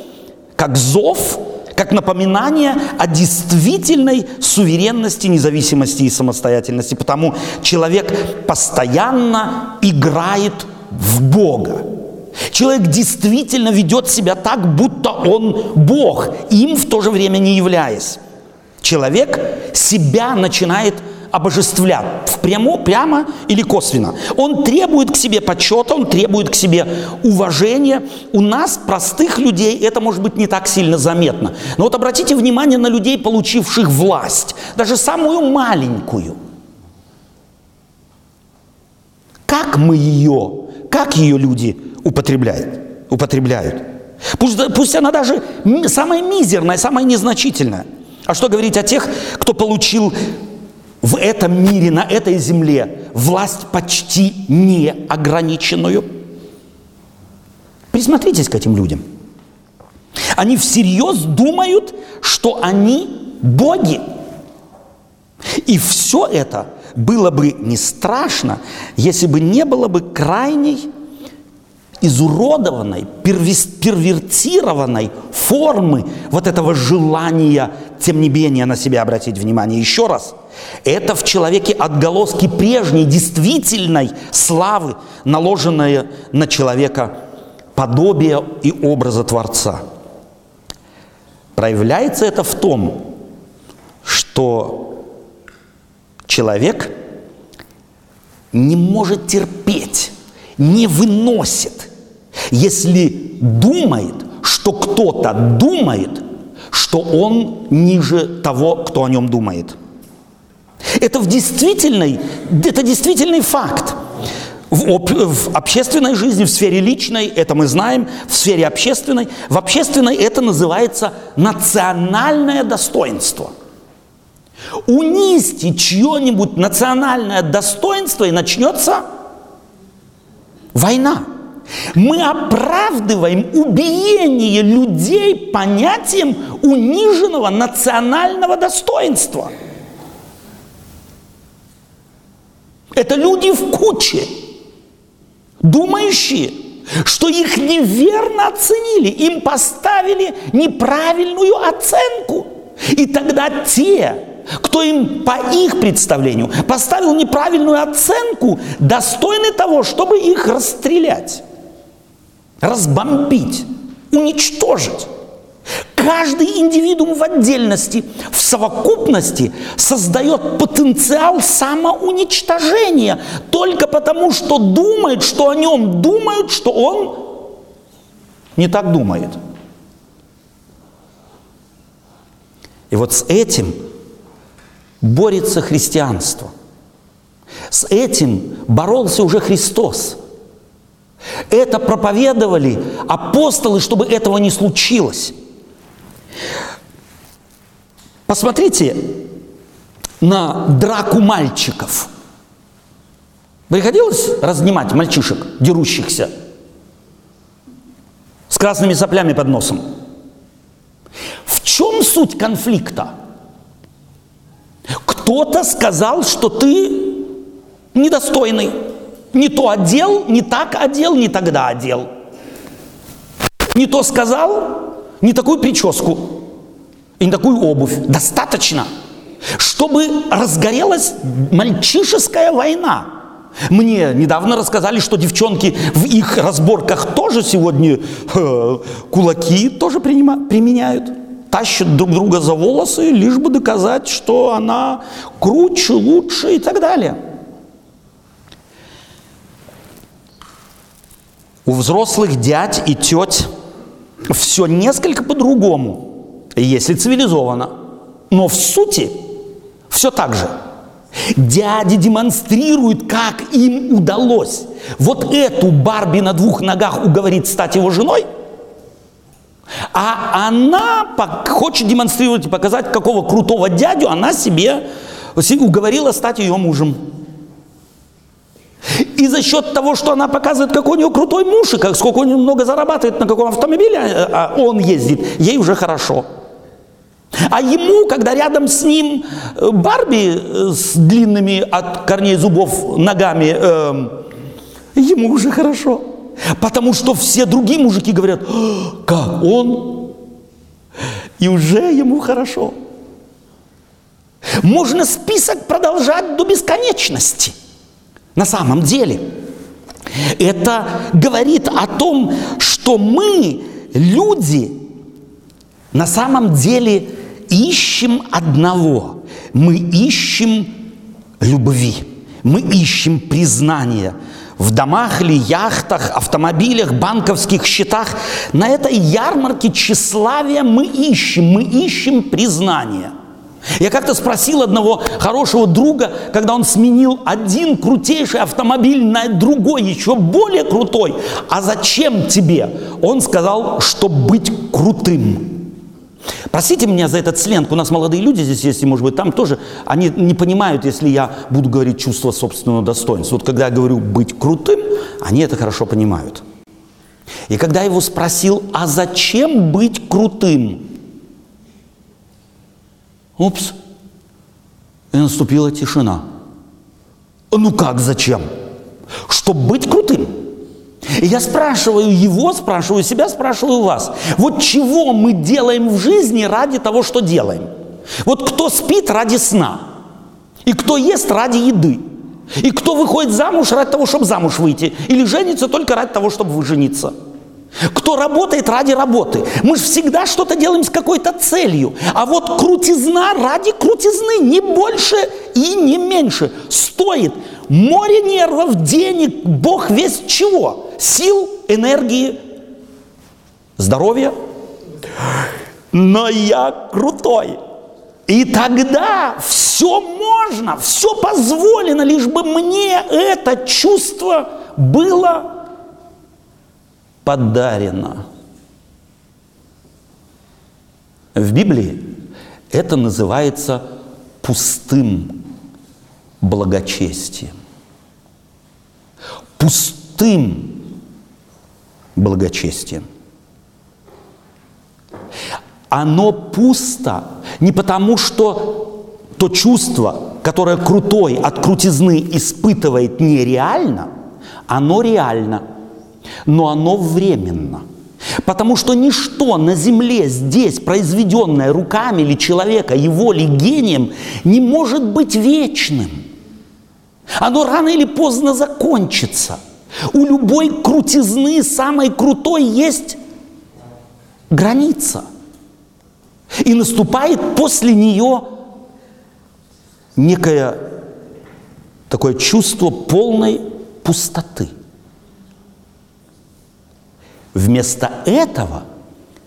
[SPEAKER 1] как зов, как напоминание о действительной суверенности, независимости и самостоятельности. Потому человек постоянно играет в Бога. Человек действительно ведет себя так, будто он Бог, им в то же время не являясь. Человек себя начинает обожествлять прямо, прямо или косвенно. Он требует к себе почета, он требует к себе уважения. У нас, простых людей, это может быть не так сильно заметно. Но вот обратите внимание на людей, получивших власть, даже самую маленькую. Как мы ее, как ее люди употребляют? употребляют? Пусть, пусть она даже самая мизерная, самая незначительная. А что говорить о тех, кто получил в этом мире, на этой земле власть почти неограниченную? Присмотритесь к этим людям. Они всерьез думают, что они боги. И все это было бы не страшно, если бы не было бы крайней изуродованной, первертированной формы вот этого желания, тем не менее, на себя обратить внимание. Еще раз, это в человеке отголоски прежней, действительной славы, наложенная на человека подобие и образа Творца. Проявляется это в том, что человек не может терпеть, не выносит – если думает, что кто-то думает, что он ниже того, кто о нем думает. Это в действительный, это действительный факт. В, об, в общественной жизни, в сфере личной, это мы знаем, в сфере общественной, в общественной это называется национальное достоинство. Унизьте чье-нибудь национальное достоинство и начнется война. Мы оправдываем убиение людей понятием униженного национального достоинства. Это люди в куче, думающие, что их неверно оценили, им поставили неправильную оценку. И тогда те, кто им по их представлению поставил неправильную оценку, достойны того, чтобы их расстрелять разбомбить, уничтожить. Каждый индивидуум в отдельности, в совокупности создает потенциал самоуничтожения только потому, что думает, что о нем думают, что он не так думает. И вот с этим борется христианство. С этим боролся уже Христос – это проповедовали апостолы, чтобы этого не случилось. Посмотрите на драку мальчиков. Приходилось разнимать мальчишек, дерущихся, с красными соплями под носом? В чем суть конфликта? Кто-то сказал, что ты недостойный не то одел, не так одел, не тогда одел. Не то сказал, не такую прическу и не такую обувь. Достаточно, чтобы разгорелась мальчишеская война. Мне недавно рассказали, что девчонки в их разборках тоже сегодня э, кулаки тоже принима, применяют. Тащат друг друга за волосы, лишь бы доказать, что она круче, лучше и так далее. У взрослых дядь и теть все несколько по-другому, если цивилизованно. Но в сути все так же. Дяди демонстрируют, как им удалось вот эту Барби на двух ногах уговорить стать его женой, а она хочет демонстрировать и показать, какого крутого дядю она себе уговорила стать ее мужем. И за счет того, что она показывает, какой у нее крутой муж, и как, сколько он много зарабатывает, на каком автомобиле а, а он ездит, ей уже хорошо. А ему, когда рядом с ним э, Барби э, с длинными от корней зубов ногами, э, ему уже хорошо. Потому что все другие мужики говорят, как он, и уже ему хорошо. Можно список продолжать до бесконечности. На самом деле. Это говорит о том, что мы, люди, на самом деле ищем одного. Мы ищем любви. Мы ищем признания в домах или яхтах, автомобилях, банковских счетах. На этой ярмарке тщеславия мы ищем, мы ищем признания. Я как-то спросил одного хорошего друга, когда он сменил один крутейший автомобиль на другой, еще более крутой. А зачем тебе? Он сказал, чтобы быть крутым. Простите меня за этот сленг. У нас молодые люди здесь есть, и, может быть, там тоже. Они не понимают, если я буду говорить чувство собственного достоинства. Вот когда я говорю «быть крутым», они это хорошо понимают. И когда я его спросил, а зачем быть крутым? Упс. И наступила тишина. Ну как, зачем? Чтобы быть крутым. И я спрашиваю его, спрашиваю себя, спрашиваю вас. Вот чего мы делаем в жизни ради того, что делаем? Вот кто спит ради сна? И кто ест ради еды? И кто выходит замуж ради того, чтобы замуж выйти? Или женится только ради того, чтобы жениться? Кто работает ради работы? Мы же всегда что-то делаем с какой-то целью. А вот крутизна ради крутизны, не больше и не меньше. Стоит море нервов, денег, Бог весь чего. Сил, энергии, здоровья. Но я крутой. И тогда все можно, все позволено, лишь бы мне это чувство было подарено. В Библии это называется пустым благочестием. Пустым благочестием. Оно пусто не потому, что то чувство, которое крутой от крутизны испытывает нереально, оно реально – но оно временно. Потому что ничто на земле здесь, произведенное руками или человека, его ли гением, не может быть вечным. Оно рано или поздно закончится. У любой крутизны, самой крутой, есть граница. И наступает после нее некое такое чувство полной пустоты. Вместо этого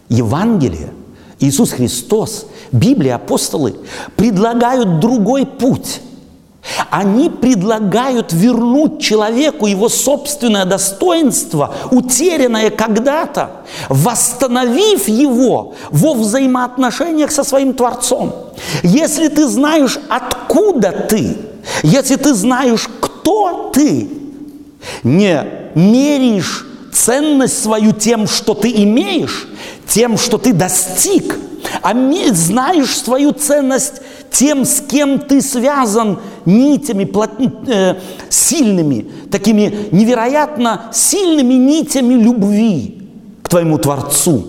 [SPEAKER 1] Евангелие, Иисус Христос, Библия, апостолы предлагают другой путь. Они предлагают вернуть человеку его собственное достоинство, утерянное когда-то, восстановив его во взаимоотношениях со своим Творцом. Если ты знаешь, откуда ты, если ты знаешь, кто ты, не меришь ценность свою тем, что ты имеешь, тем, что ты достиг, а знаешь свою ценность тем, с кем ты связан нитями плот... э, сильными, такими невероятно сильными нитями любви к твоему Творцу,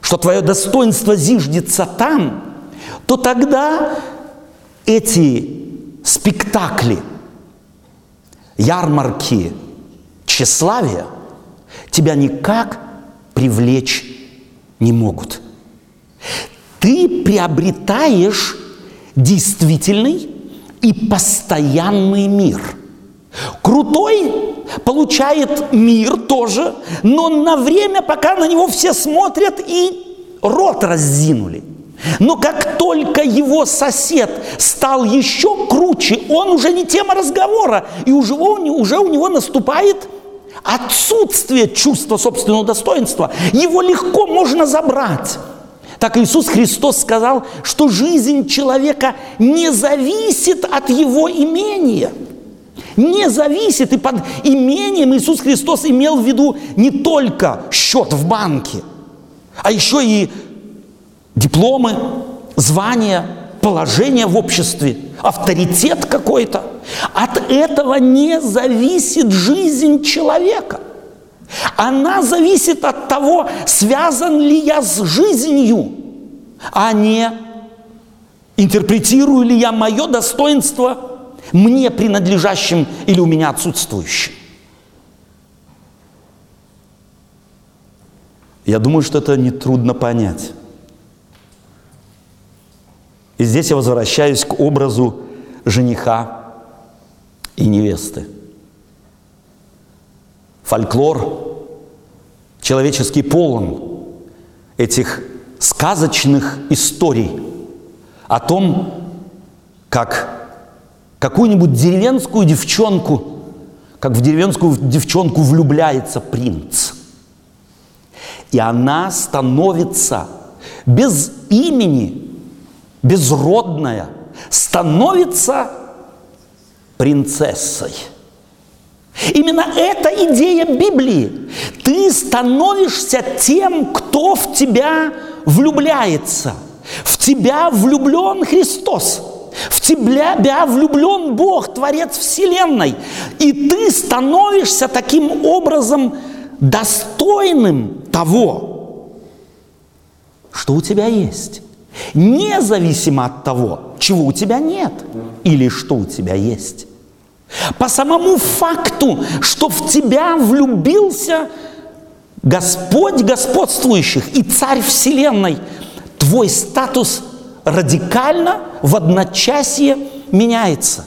[SPEAKER 1] что твое достоинство зиждется там, то тогда эти спектакли, ярмарки тщеславия – тебя никак привлечь не могут. Ты приобретаешь действительный и постоянный мир. Крутой получает мир тоже, но на время, пока на него все смотрят и рот раззинули. Но как только его сосед стал еще круче, он уже не тема разговора, и уже, уже у него наступает отсутствие чувства собственного достоинства, его легко можно забрать. Так Иисус Христос сказал, что жизнь человека не зависит от его имения. Не зависит. И под имением Иисус Христос имел в виду не только счет в банке, а еще и дипломы, звания, положение в обществе, авторитет какой-то. От этого не зависит жизнь человека. Она зависит от того, связан ли я с жизнью, а не Интерпретирую ли я мое достоинство мне принадлежащим или у меня отсутствующим? Я думаю, что это нетрудно понять. И здесь я возвращаюсь к образу жениха и невесты. Фольклор человеческий полон этих сказочных историй о том, как какую-нибудь деревенскую девчонку, как в деревенскую девчонку влюбляется принц. И она становится без имени, безродная, становится принцессой. Именно эта идея Библии. Ты становишься тем, кто в тебя влюбляется. В тебя влюблен Христос. В тебя влюблен Бог, Творец Вселенной. И ты становишься таким образом достойным того, что у тебя есть. Независимо от того, чего у тебя нет или что у тебя есть. По самому факту, что в тебя влюбился Господь господствующих и Царь Вселенной, твой статус радикально в одночасье меняется.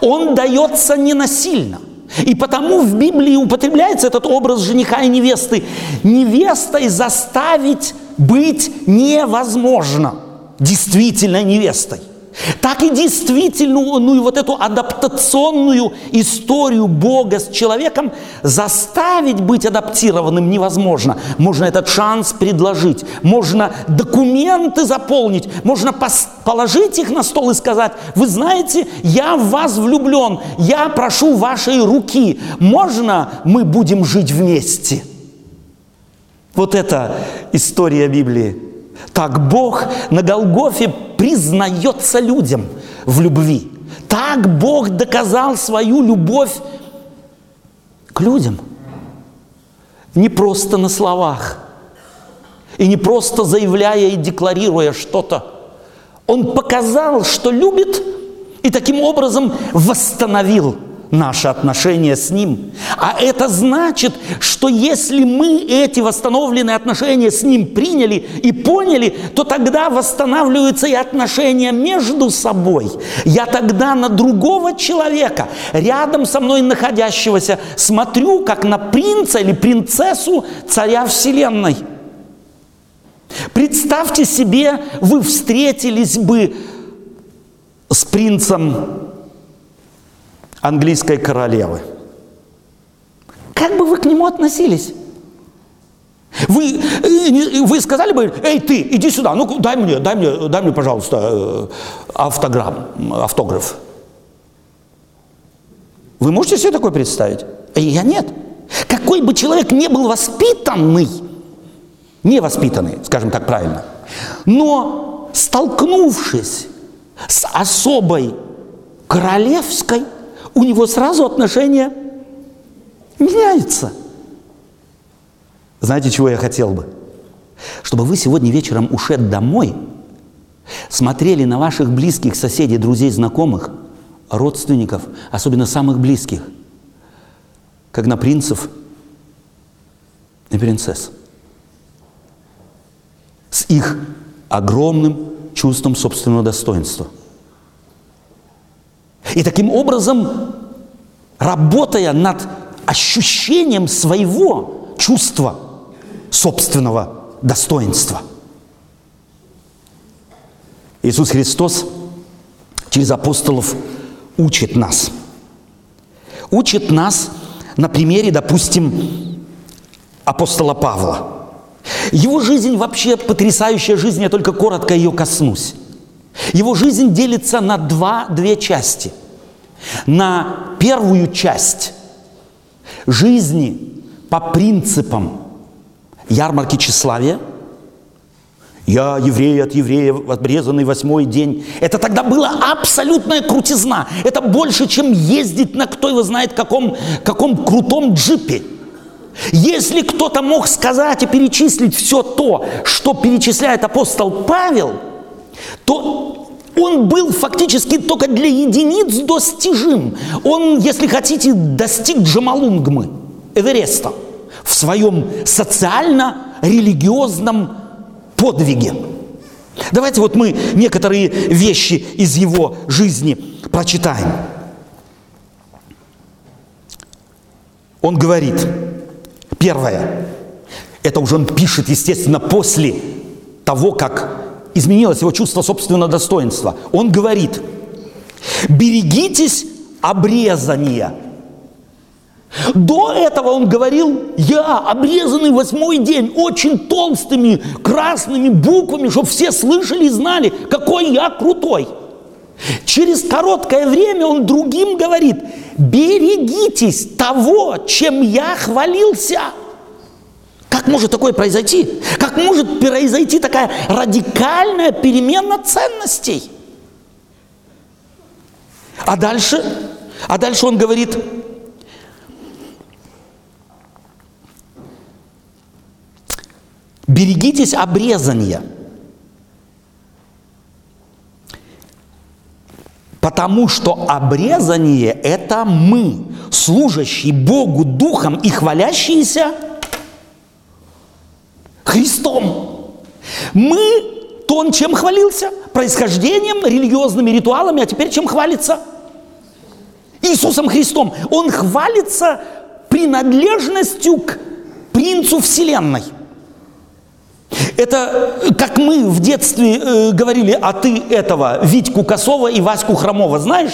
[SPEAKER 1] Он дается ненасильно. И потому в Библии употребляется этот образ жениха и невесты. Невестой заставить быть невозможно. Действительно невестой так и действительную ну, и вот эту адаптационную историю Бога с человеком заставить быть адаптированным невозможно. Можно этот шанс предложить, можно документы заполнить, можно положить их на стол и сказать, вы знаете, я в вас влюблен, я прошу вашей руки, можно мы будем жить вместе? Вот это история Библии. Так Бог на Голгофе признается людям в любви. Так Бог доказал свою любовь к людям. Не просто на словах. И не просто заявляя и декларируя что-то. Он показал, что любит, и таким образом восстановил наши отношения с Ним. А это значит, что если мы эти восстановленные отношения с Ним приняли и поняли, то тогда восстанавливаются и отношения между собой. Я тогда на другого человека, рядом со мной находящегося, смотрю как на принца или принцессу царя Вселенной. Представьте себе, вы встретились бы с принцем английской королевы. Как бы вы к нему относились? Вы, э, вы сказали бы, эй, ты, иди сюда, ну дай мне, дай мне, дай мне, пожалуйста, э, автограмм, автограф. Вы можете себе такое представить? Я нет. Какой бы человек не был воспитанный, невоспитанный, скажем так правильно, но столкнувшись с особой королевской у него сразу отношения меняются. Знаете, чего я хотел бы? Чтобы вы сегодня вечером ушед домой, смотрели на ваших близких соседей, друзей, знакомых, родственников, особенно самых близких, как на принцев и принцесс. С их огромным чувством собственного достоинства – и таким образом, работая над ощущением своего чувства собственного достоинства. Иисус Христос через апостолов учит нас. Учит нас на примере, допустим, апостола Павла. Его жизнь вообще потрясающая жизнь, я только коротко ее коснусь. Его жизнь делится на два, две части. На первую часть жизни по принципам ярмарки тщеславия. Я еврей от еврея, обрезанный восьмой день. Это тогда была абсолютная крутизна. Это больше, чем ездить на кто его знает каком, каком крутом джипе. Если кто-то мог сказать и перечислить все то, что перечисляет апостол Павел – то он был фактически только для единиц достижим. Он, если хотите, достиг Джамалунгмы, Эвереста, в своем социально-религиозном подвиге. Давайте вот мы некоторые вещи из его жизни прочитаем. Он говорит, первое, это уже он пишет, естественно, после того, как изменилось его чувство собственного достоинства. Он говорит, берегитесь обрезания. До этого он говорил, я обрезанный восьмой день, очень толстыми красными буквами, чтобы все слышали и знали, какой я крутой. Через короткое время он другим говорит, берегитесь того, чем я хвалился. Как может такое произойти? Как может произойти такая радикальная перемена ценностей? А дальше, а дальше он говорит, берегитесь обрезания – Потому что обрезание – это мы, служащие Богу Духом и хвалящиеся Христом. Мы, то он чем хвалился? Происхождением, религиозными ритуалами, а теперь чем хвалится? Иисусом Христом. Он хвалится принадлежностью к принцу Вселенной – это как мы в детстве э, говорили, а ты этого, Витьку Косова и Ваську Хромова знаешь?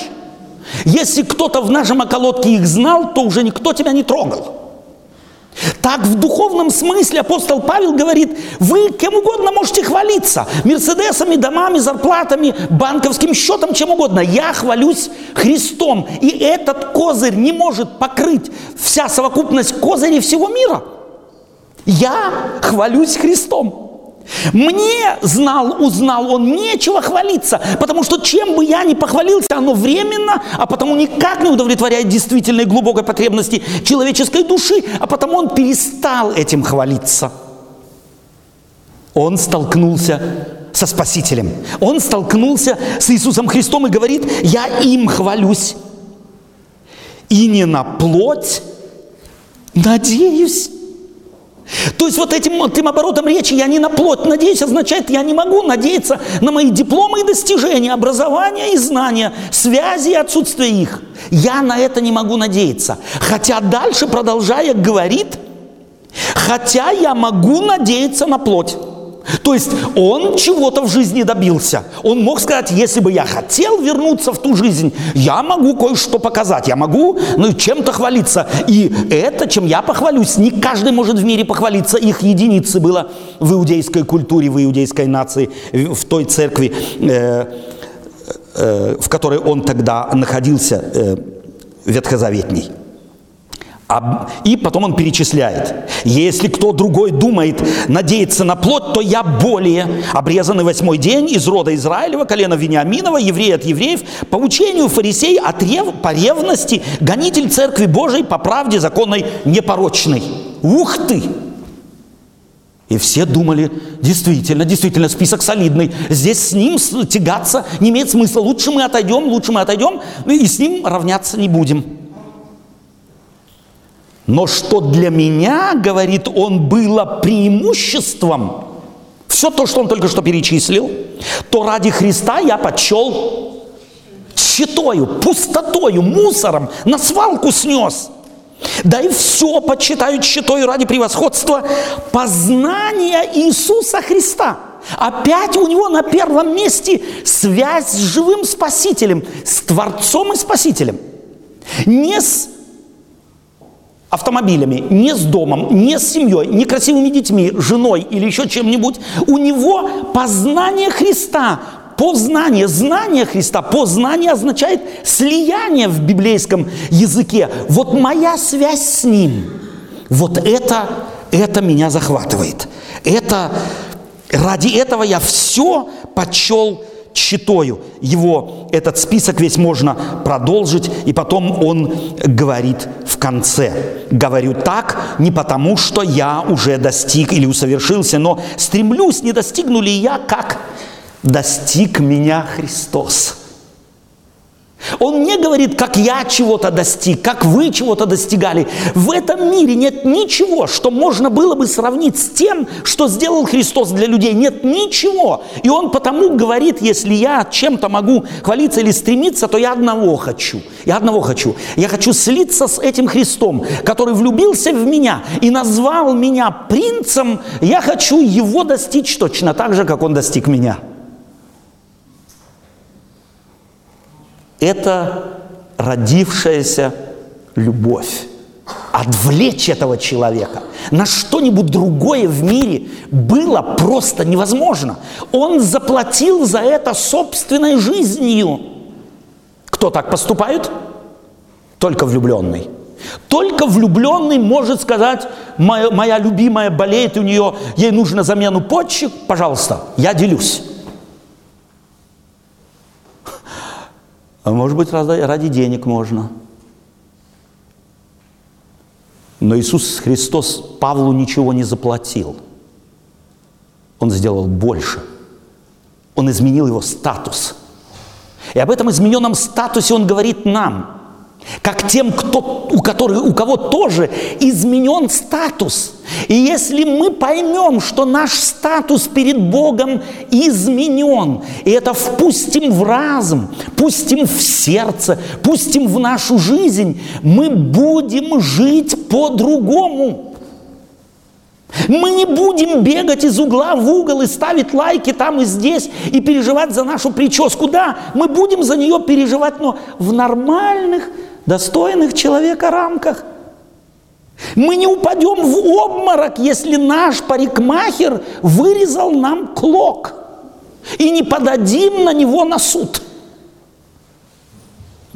[SPEAKER 1] Если кто-то в нашем околотке их знал, то уже никто тебя не трогал. Так в духовном смысле апостол Павел говорит, вы кем угодно можете хвалиться. Мерседесами, домами, зарплатами, банковским счетом, чем угодно. Я хвалюсь Христом. И этот козырь не может покрыть вся совокупность козырей всего мира. Я хвалюсь Христом. Мне знал, узнал он, нечего хвалиться, потому что чем бы я ни похвалился, оно временно, а потому никак не удовлетворяет действительной глубокой потребности человеческой души, а потому он перестал этим хвалиться. Он столкнулся со Спасителем. Он столкнулся с Иисусом Христом и говорит, я им хвалюсь. И не на плоть надеюсь. То есть вот этим, этим оборотом речи «я не на плоть надеюсь» означает «я не могу надеяться на мои дипломы и достижения, образование и знания, связи и отсутствие их». Я на это не могу надеяться. Хотя дальше, продолжая, говорит «хотя я могу надеяться на плоть». То есть он чего-то в жизни добился. Он мог сказать, если бы я хотел вернуться в ту жизнь, я могу кое-что показать, я могу ну, чем-то хвалиться. И это, чем я похвалюсь, не каждый может в мире похвалиться. Их единицы было в иудейской культуре, в иудейской нации, в той церкви, э, э, в которой он тогда находился, э, ветхозаветней. И потом он перечисляет. Если кто другой думает надеяться на плоть, то я более обрезанный восьмой день из рода Израилева, колена Вениаминова, еврей от евреев, по учению фарисей, от рев, по ревности, гонитель церкви Божией, по правде законной непорочной. Ух ты! И все думали, действительно, действительно, список солидный. Здесь с ним тягаться не имеет смысла. Лучше мы отойдем, лучше мы отойдем, и с ним равняться не будем. Но что для меня, говорит он, было преимуществом, все то, что он только что перечислил, то ради Христа я подчел щитою, пустотою, мусором, на свалку снес. Да и все почитают щитою ради превосходства познания Иисуса Христа. Опять у него на первом месте связь с живым Спасителем, с Творцом и Спасителем. Не с автомобилями, не с домом, не с семьей, не красивыми детьми, женой или еще чем-нибудь. У него познание Христа, познание, знание Христа, познание означает слияние в библейском языке. Вот моя связь с Ним, вот это, это меня захватывает. Это, ради этого я все почел читою его, этот список весь можно продолжить, и потом он говорит в конце. Говорю так не потому, что я уже достиг или усовершился, но стремлюсь, не достигну ли я, как достиг меня Христос. Он не говорит, как я чего-то достиг, как вы чего-то достигали. В этом мире нет ничего, что можно было бы сравнить с тем, что сделал Христос для людей. Нет ничего. И он потому говорит, если я чем-то могу хвалиться или стремиться, то я одного хочу. Я одного хочу. Я хочу слиться с этим Христом, который влюбился в меня и назвал меня принцем. Я хочу его достичь точно так же, как он достиг меня. Это родившаяся любовь. Отвлечь этого человека на что-нибудь другое в мире было просто невозможно. Он заплатил за это собственной жизнью. Кто так поступает? Только влюбленный. Только влюбленный может сказать, моя, моя любимая болеет, у нее, ей нужно замену почек, пожалуйста, я делюсь. А может быть, ради денег можно. Но Иисус Христос Павлу ничего не заплатил. Он сделал больше. Он изменил его статус. И об этом измененном статусе он говорит нам – как тем, кто, у, которых, у кого тоже изменен статус. И если мы поймем, что наш статус перед Богом изменен, и это впустим в разум, пустим в сердце, пустим в нашу жизнь, мы будем жить по-другому. Мы не будем бегать из угла в угол и ставить лайки там и здесь и переживать за нашу прическу. Да, мы будем за нее переживать, но в нормальных достойных человека рамках. Мы не упадем в обморок, если наш парикмахер вырезал нам клок и не подадим на него на суд.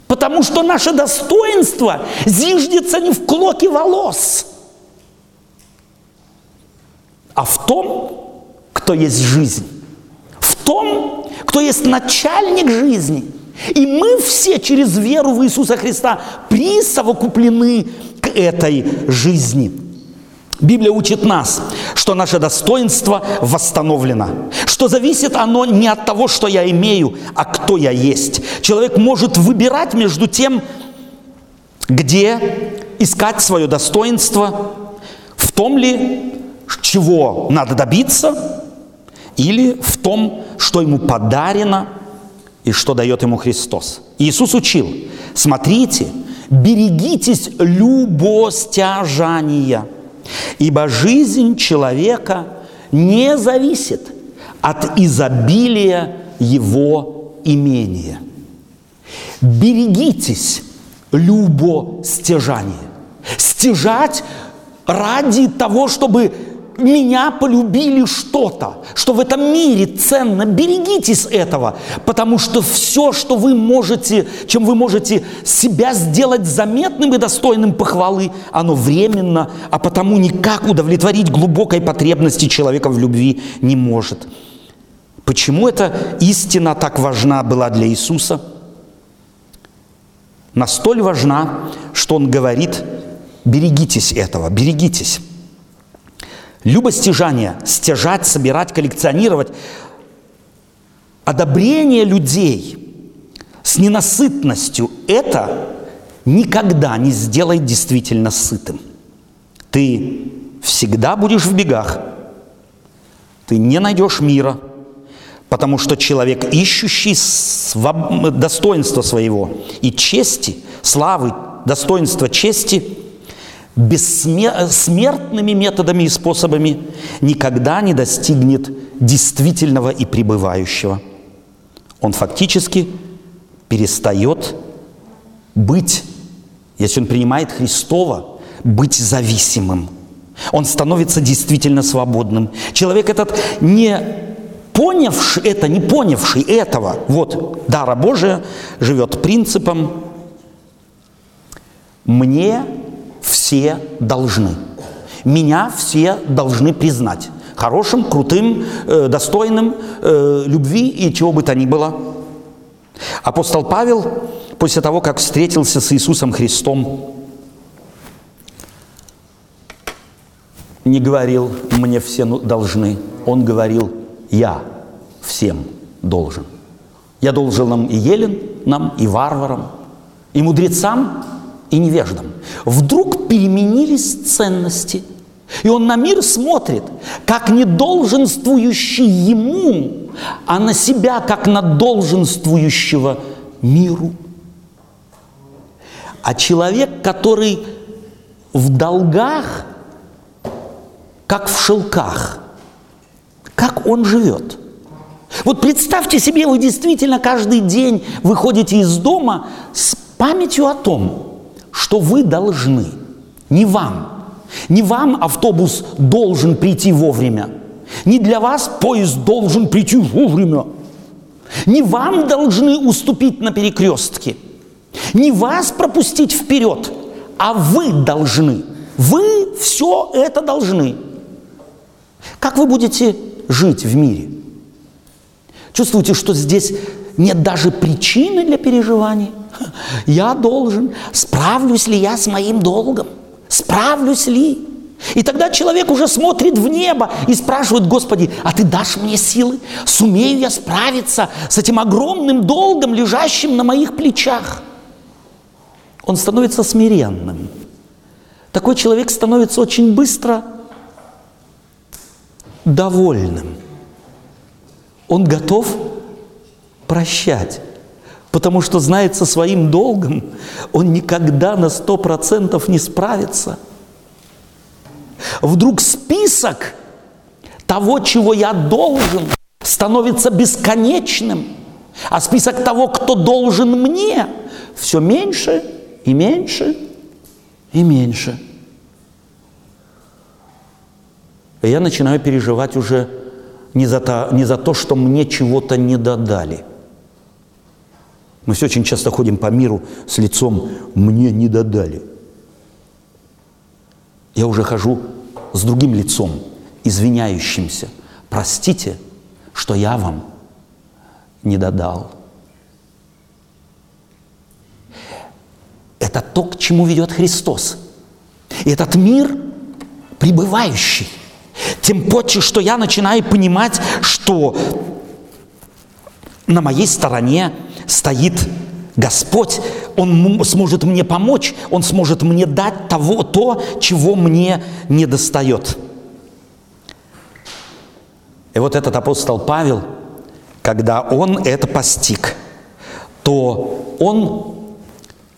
[SPEAKER 1] Потому что наше достоинство зиждется не в клоке волос, а в том, кто есть жизнь, в том, кто есть начальник жизни – и мы все через веру в Иисуса Христа присовокуплены к этой жизни. Библия учит нас, что наше достоинство восстановлено, что зависит оно не от того, что я имею, а кто я есть. Человек может выбирать между тем, где искать свое достоинство, в том ли, чего надо добиться, или в том, что ему подарено – и что дает ему Христос. Иисус учил, смотрите, берегитесь любостяжания, ибо жизнь человека не зависит от изобилия его имения. Берегитесь любостяжания. Стяжать ради того, чтобы меня полюбили что-то, что в этом мире ценно. Берегитесь этого, потому что все, что вы можете, чем вы можете себя сделать заметным и достойным похвалы, оно временно, а потому никак удовлетворить глубокой потребности человека в любви не может. Почему эта истина так важна была для Иисуса? Настоль важна, что Он говорит, берегитесь этого, берегитесь. Любостяжание, стяжать, собирать, коллекционировать. Одобрение людей с ненасытностью – это никогда не сделает действительно сытым. Ты всегда будешь в бегах, ты не найдешь мира, потому что человек, ищущий достоинства своего и чести, славы, достоинства чести – бессмертными методами и способами никогда не достигнет действительного и пребывающего. Он фактически перестает быть, если он принимает Христова, быть зависимым. Он становится действительно свободным. Человек этот не понявший это, не понявший этого, вот, дара Божия, живет принципом «мне все должны. Меня все должны признать. Хорошим, крутым, э, достойным э, любви и чего бы то ни было. Апостол Павел, после того, как встретился с Иисусом Христом, не говорил «мне все ну, должны», он говорил «я всем должен. Я должен нам и еленам, и варварам, и мудрецам, и невеждам. Вдруг переменились ценности. И он на мир смотрит, как не долженствующий ему, а на себя, как на долженствующего миру. А человек, который в долгах, как в шелках, как он живет – вот представьте себе, вы действительно каждый день выходите из дома с памятью о том, что вы должны, не вам, не вам автобус должен прийти вовремя, не для вас поезд должен прийти вовремя, не вам должны уступить на перекрестке, не вас пропустить вперед, а вы должны, вы все это должны. Как вы будете жить в мире – Чувствуете, что здесь нет даже причины для переживаний? *laughs* Я должен. Справлюсь ли я с моим долгом? Справлюсь ли? И тогда человек уже смотрит в небо и спрашивает, Господи, а ты дашь мне силы? Сумею я справиться с этим огромным долгом, лежащим на моих плечах? Он становится смиренным. Такой человек становится очень быстро довольным он готов прощать, потому что знает со своим долгом, он никогда на сто процентов не справится. Вдруг список того, чего я должен, становится бесконечным, а список того, кто должен мне, все меньше и меньше и меньше. И я начинаю переживать уже не за, то, не за то, что мне чего-то не додали. Мы все очень часто ходим по миру с лицом «мне не додали». Я уже хожу с другим лицом, извиняющимся. Простите, что я вам не додал. Это то, к чему ведет Христос. И этот мир пребывающий тем больше, что я начинаю понимать, что на моей стороне стоит Господь, Он сможет мне помочь, Он сможет мне дать того, то, чего мне не достает. И вот этот апостол Павел, когда он это постиг, то он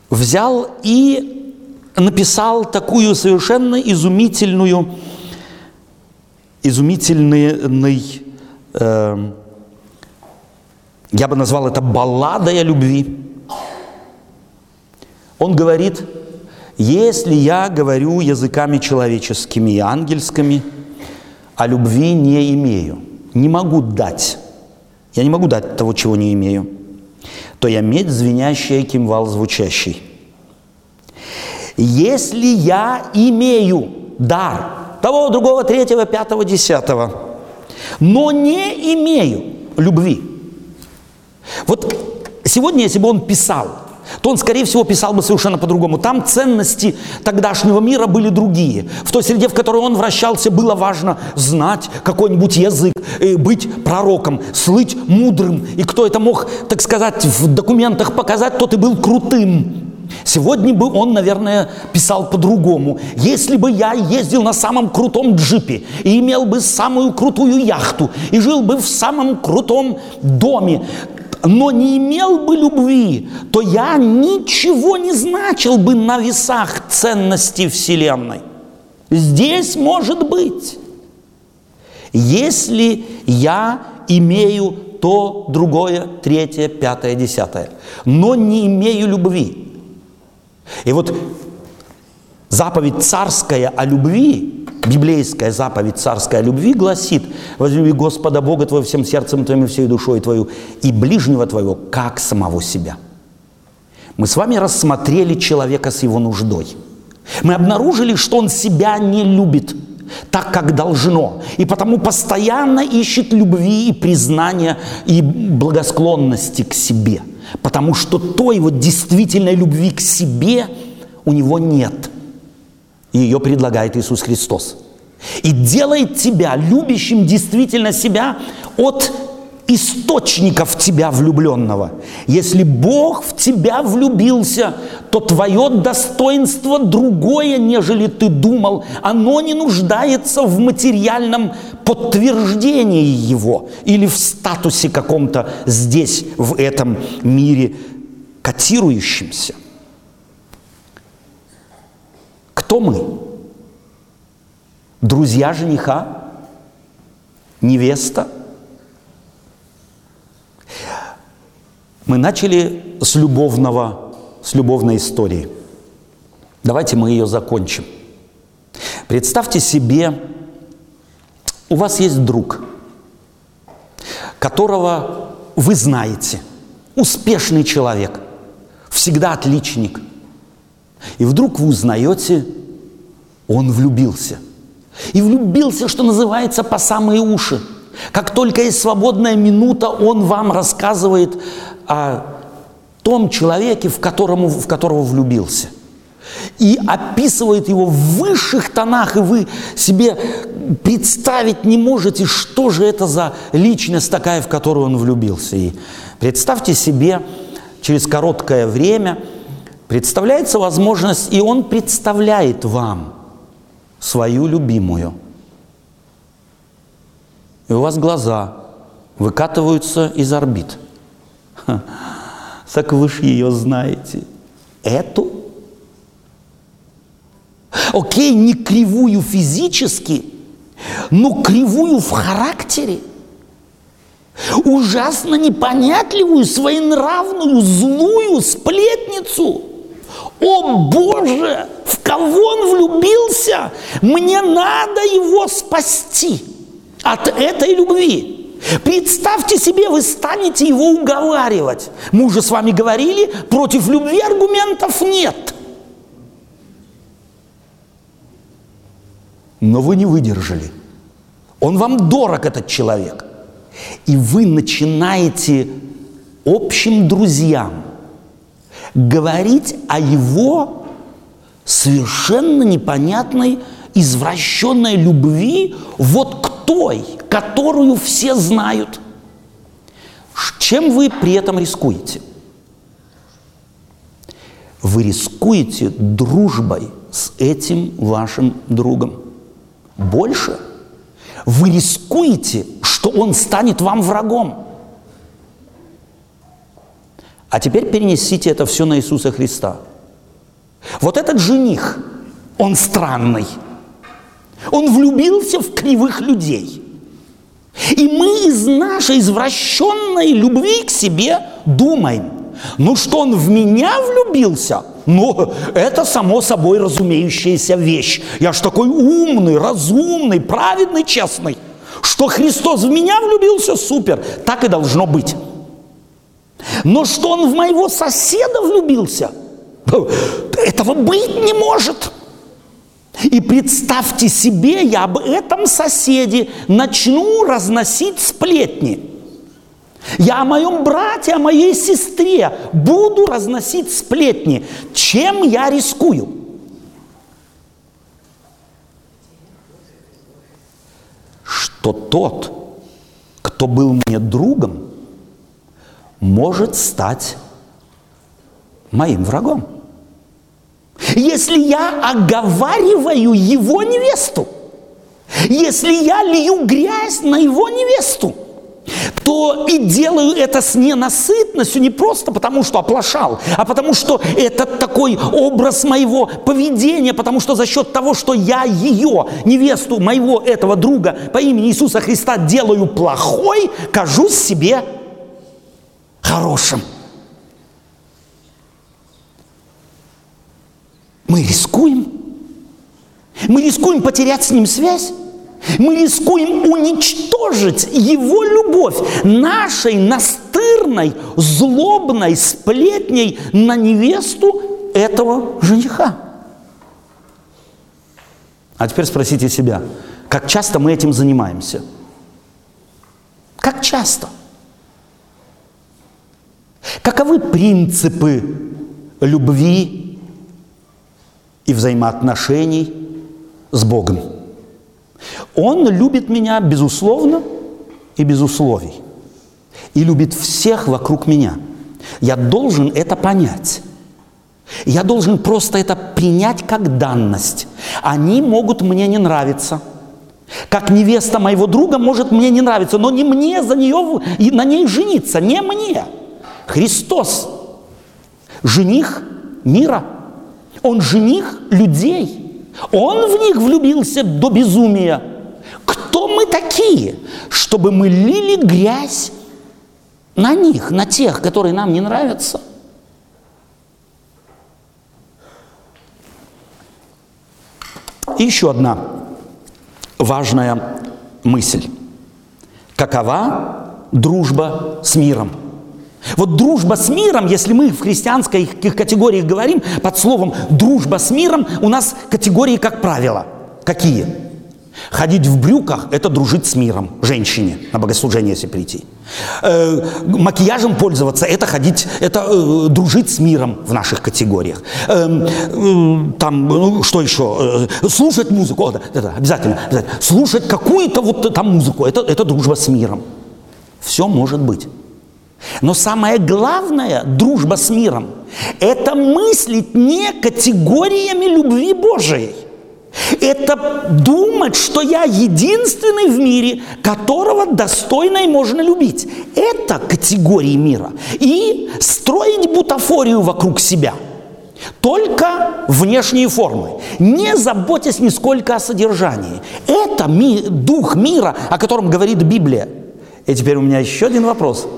[SPEAKER 1] взял и написал такую совершенно изумительную изумительный, э, я бы назвал это балладой о любви. Он говорит, если я говорю языками человеческими и ангельскими, а любви не имею, не могу дать, я не могу дать того, чего не имею, то я медь звенящая, кимвал звучащий. Если я имею дар – того, другого, третьего, пятого, десятого. Но не имею любви. Вот сегодня, если бы он писал, то он, скорее всего, писал бы совершенно по-другому. Там ценности тогдашнего мира были другие. В той среде, в которой он вращался, было важно знать какой-нибудь язык, быть пророком, слыть мудрым. И кто это мог, так сказать, в документах показать, тот и был крутым. Сегодня бы он, наверное, писал по-другому. Если бы я ездил на самом крутом джипе и имел бы самую крутую яхту и жил бы в самом крутом доме, но не имел бы любви, то я ничего не значил бы на весах ценности Вселенной. Здесь может быть. Если я имею то, другое, третье, пятое, десятое, но не имею любви, и вот заповедь царская о любви, библейская заповедь царская о любви гласит, возлюби Господа Бога твоего всем сердцем твоим и всей душой твою, и ближнего твоего, как самого себя. Мы с вами рассмотрели человека с его нуждой. Мы обнаружили, что он себя не любит так, как должно. И потому постоянно ищет любви и признания и благосклонности к себе – потому что той вот действительной любви к себе у него нет. И ее предлагает Иисус Христос. И делает тебя любящим действительно себя от источников тебя влюбленного. Если Бог в тебя влюбился, то твое достоинство другое, нежели ты думал. Оно не нуждается в материальном подтверждении его или в статусе каком-то здесь, в этом мире котирующемся. Кто мы? Друзья жениха? Невеста? Мы начали с любовного, с любовной истории. Давайте мы ее закончим. Представьте себе, у вас есть друг, которого вы знаете, успешный человек, всегда отличник. И вдруг вы узнаете, он влюбился. И влюбился, что называется, по самые уши. Как только есть свободная минута, он вам рассказывает о том человеке, в, которому, в которого влюбился. И описывает его в высших тонах, и вы себе представить не можете, что же это за личность такая, в которую он влюбился. И представьте себе, через короткое время представляется возможность, и он представляет вам свою любимую. И у вас глаза выкатываются из орбит – так вы же ее знаете. Эту? Окей, не кривую физически, но кривую в характере. Ужасно непонятливую, своенравную, злую сплетницу. О Боже, кого он влюбился? Мне надо его спасти от этой любви. Представьте себе, вы станете его уговаривать. Мы уже с вами говорили, против любви аргументов нет. Но вы не выдержали. Он вам дорог, этот человек. И вы начинаете общим друзьям говорить о его совершенно непонятной, извращенной любви вот к той, которую все знают. Чем вы при этом рискуете? Вы рискуете дружбой с этим вашим другом. Больше вы рискуете, что он станет вам врагом. А теперь перенесите это все на Иисуса Христа. Вот этот жених, он странный – он влюбился в кривых людей. И мы из нашей извращенной любви к себе думаем, ну что он в меня влюбился, ну это само собой разумеющаяся вещь. Я ж такой умный, разумный, праведный, честный. Что Христос в меня влюбился, супер, так и должно быть. Но что он в моего соседа влюбился, этого быть не может. И представьте себе, я об этом соседе начну разносить сплетни. Я о моем брате, о моей сестре буду разносить сплетни. Чем я рискую? Что тот, кто был мне другом, может стать моим врагом. Если я оговариваю его невесту, если я лью грязь на его невесту, то и делаю это с ненасытностью не просто потому, что оплошал, а потому что это такой образ моего поведения, потому что за счет того, что я ее, невесту моего этого друга по имени Иисуса Христа делаю плохой, кажусь себе хорошим. Мы рискуем. Мы рискуем потерять с ним связь. Мы рискуем уничтожить его любовь нашей настырной, злобной сплетней на невесту этого жениха. А теперь спросите себя, как часто мы этим занимаемся? Как часто? Каковы принципы любви и взаимоотношений с Богом. Он любит меня безусловно и без условий. и любит всех вокруг меня. Я должен это понять. Я должен просто это принять как данность. Они могут мне не нравиться. Как невеста моего друга может мне не нравиться, но не мне за нее и на ней жениться, не мне. Христос, жених мира. Он жених людей. Он в них влюбился до безумия. Кто мы такие, чтобы мы лили грязь на них, на тех, которые нам не нравятся? И еще одна важная мысль. Какова дружба с миром? Вот дружба с миром, если мы в христианской категориях говорим, под словом дружба с миром, у нас категории, как правило, какие? Ходить в брюках – это дружить с миром, женщине на богослужение, если прийти. Э, макияжем пользоваться – это ходить, это э, дружить с миром в наших категориях. Э, э, там, ну, что еще? Э, слушать музыку, о, да, да, обязательно, обязательно. Слушать какую-то вот там музыку – это, это дружба с миром. Все может быть. Но самое главное, дружба с миром, это мыслить не категориями любви Божией. Это думать, что я единственный в мире, которого достойно и можно любить. Это категории мира. И строить бутафорию вокруг себя. Только внешние формы, не заботясь нисколько о содержании. Это ми, дух мира, о котором говорит Библия. И теперь у меня еще один вопрос –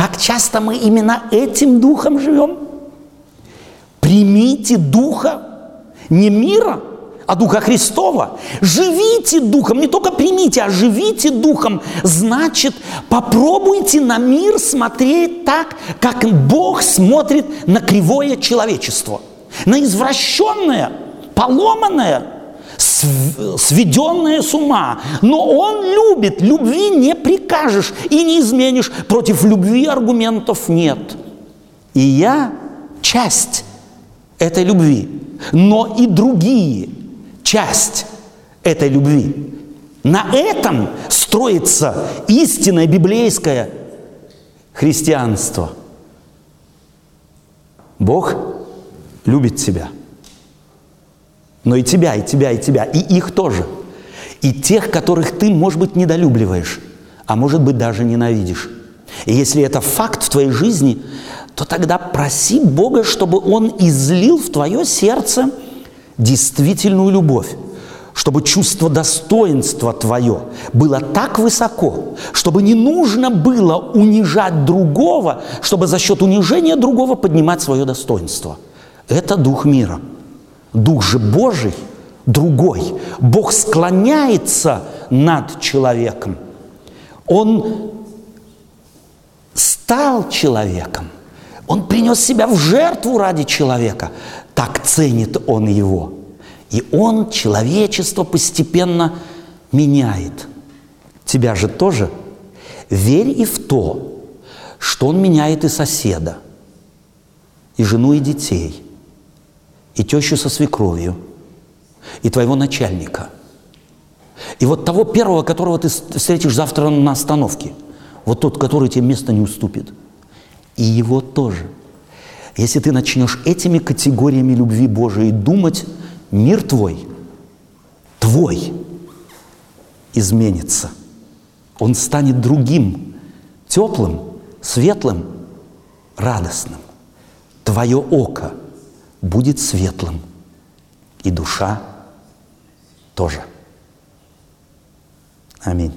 [SPEAKER 1] как часто мы именно этим духом живем? Примите духа не мира, а Духа Христова. Живите Духом, не только примите, а живите Духом. Значит, попробуйте на мир смотреть так, как Бог смотрит на кривое человечество, на извращенное, поломанное, сведенное с ума. Но он любит, любви не прикажешь и не изменишь. Против любви аргументов нет. И я часть этой любви, но и другие часть этой любви. На этом строится истинное библейское христианство. Бог любит тебя – но и тебя, и тебя, и тебя, и их тоже. И тех, которых ты, может быть, недолюбливаешь, а может быть, даже ненавидишь. И если это факт в твоей жизни, то тогда проси Бога, чтобы Он излил в твое сердце действительную любовь, чтобы чувство достоинства твое было так высоко, чтобы не нужно было унижать другого, чтобы за счет унижения другого поднимать свое достоинство. Это дух мира – Дух же Божий другой. Бог склоняется над человеком. Он стал человеком. Он принес себя в жертву ради человека. Так ценит он его. И он человечество постепенно меняет. Тебя же тоже. Верь и в то, что он меняет и соседа, и жену, и детей – и тещу со свекровью, и твоего начальника. И вот того первого, которого ты встретишь завтра на остановке, вот тот, который тебе место не уступит, и его тоже. Если ты начнешь этими категориями любви Божией думать, мир твой, твой, изменится. Он станет другим, теплым, светлым, радостным. Твое око – будет светлым, и душа тоже. Аминь.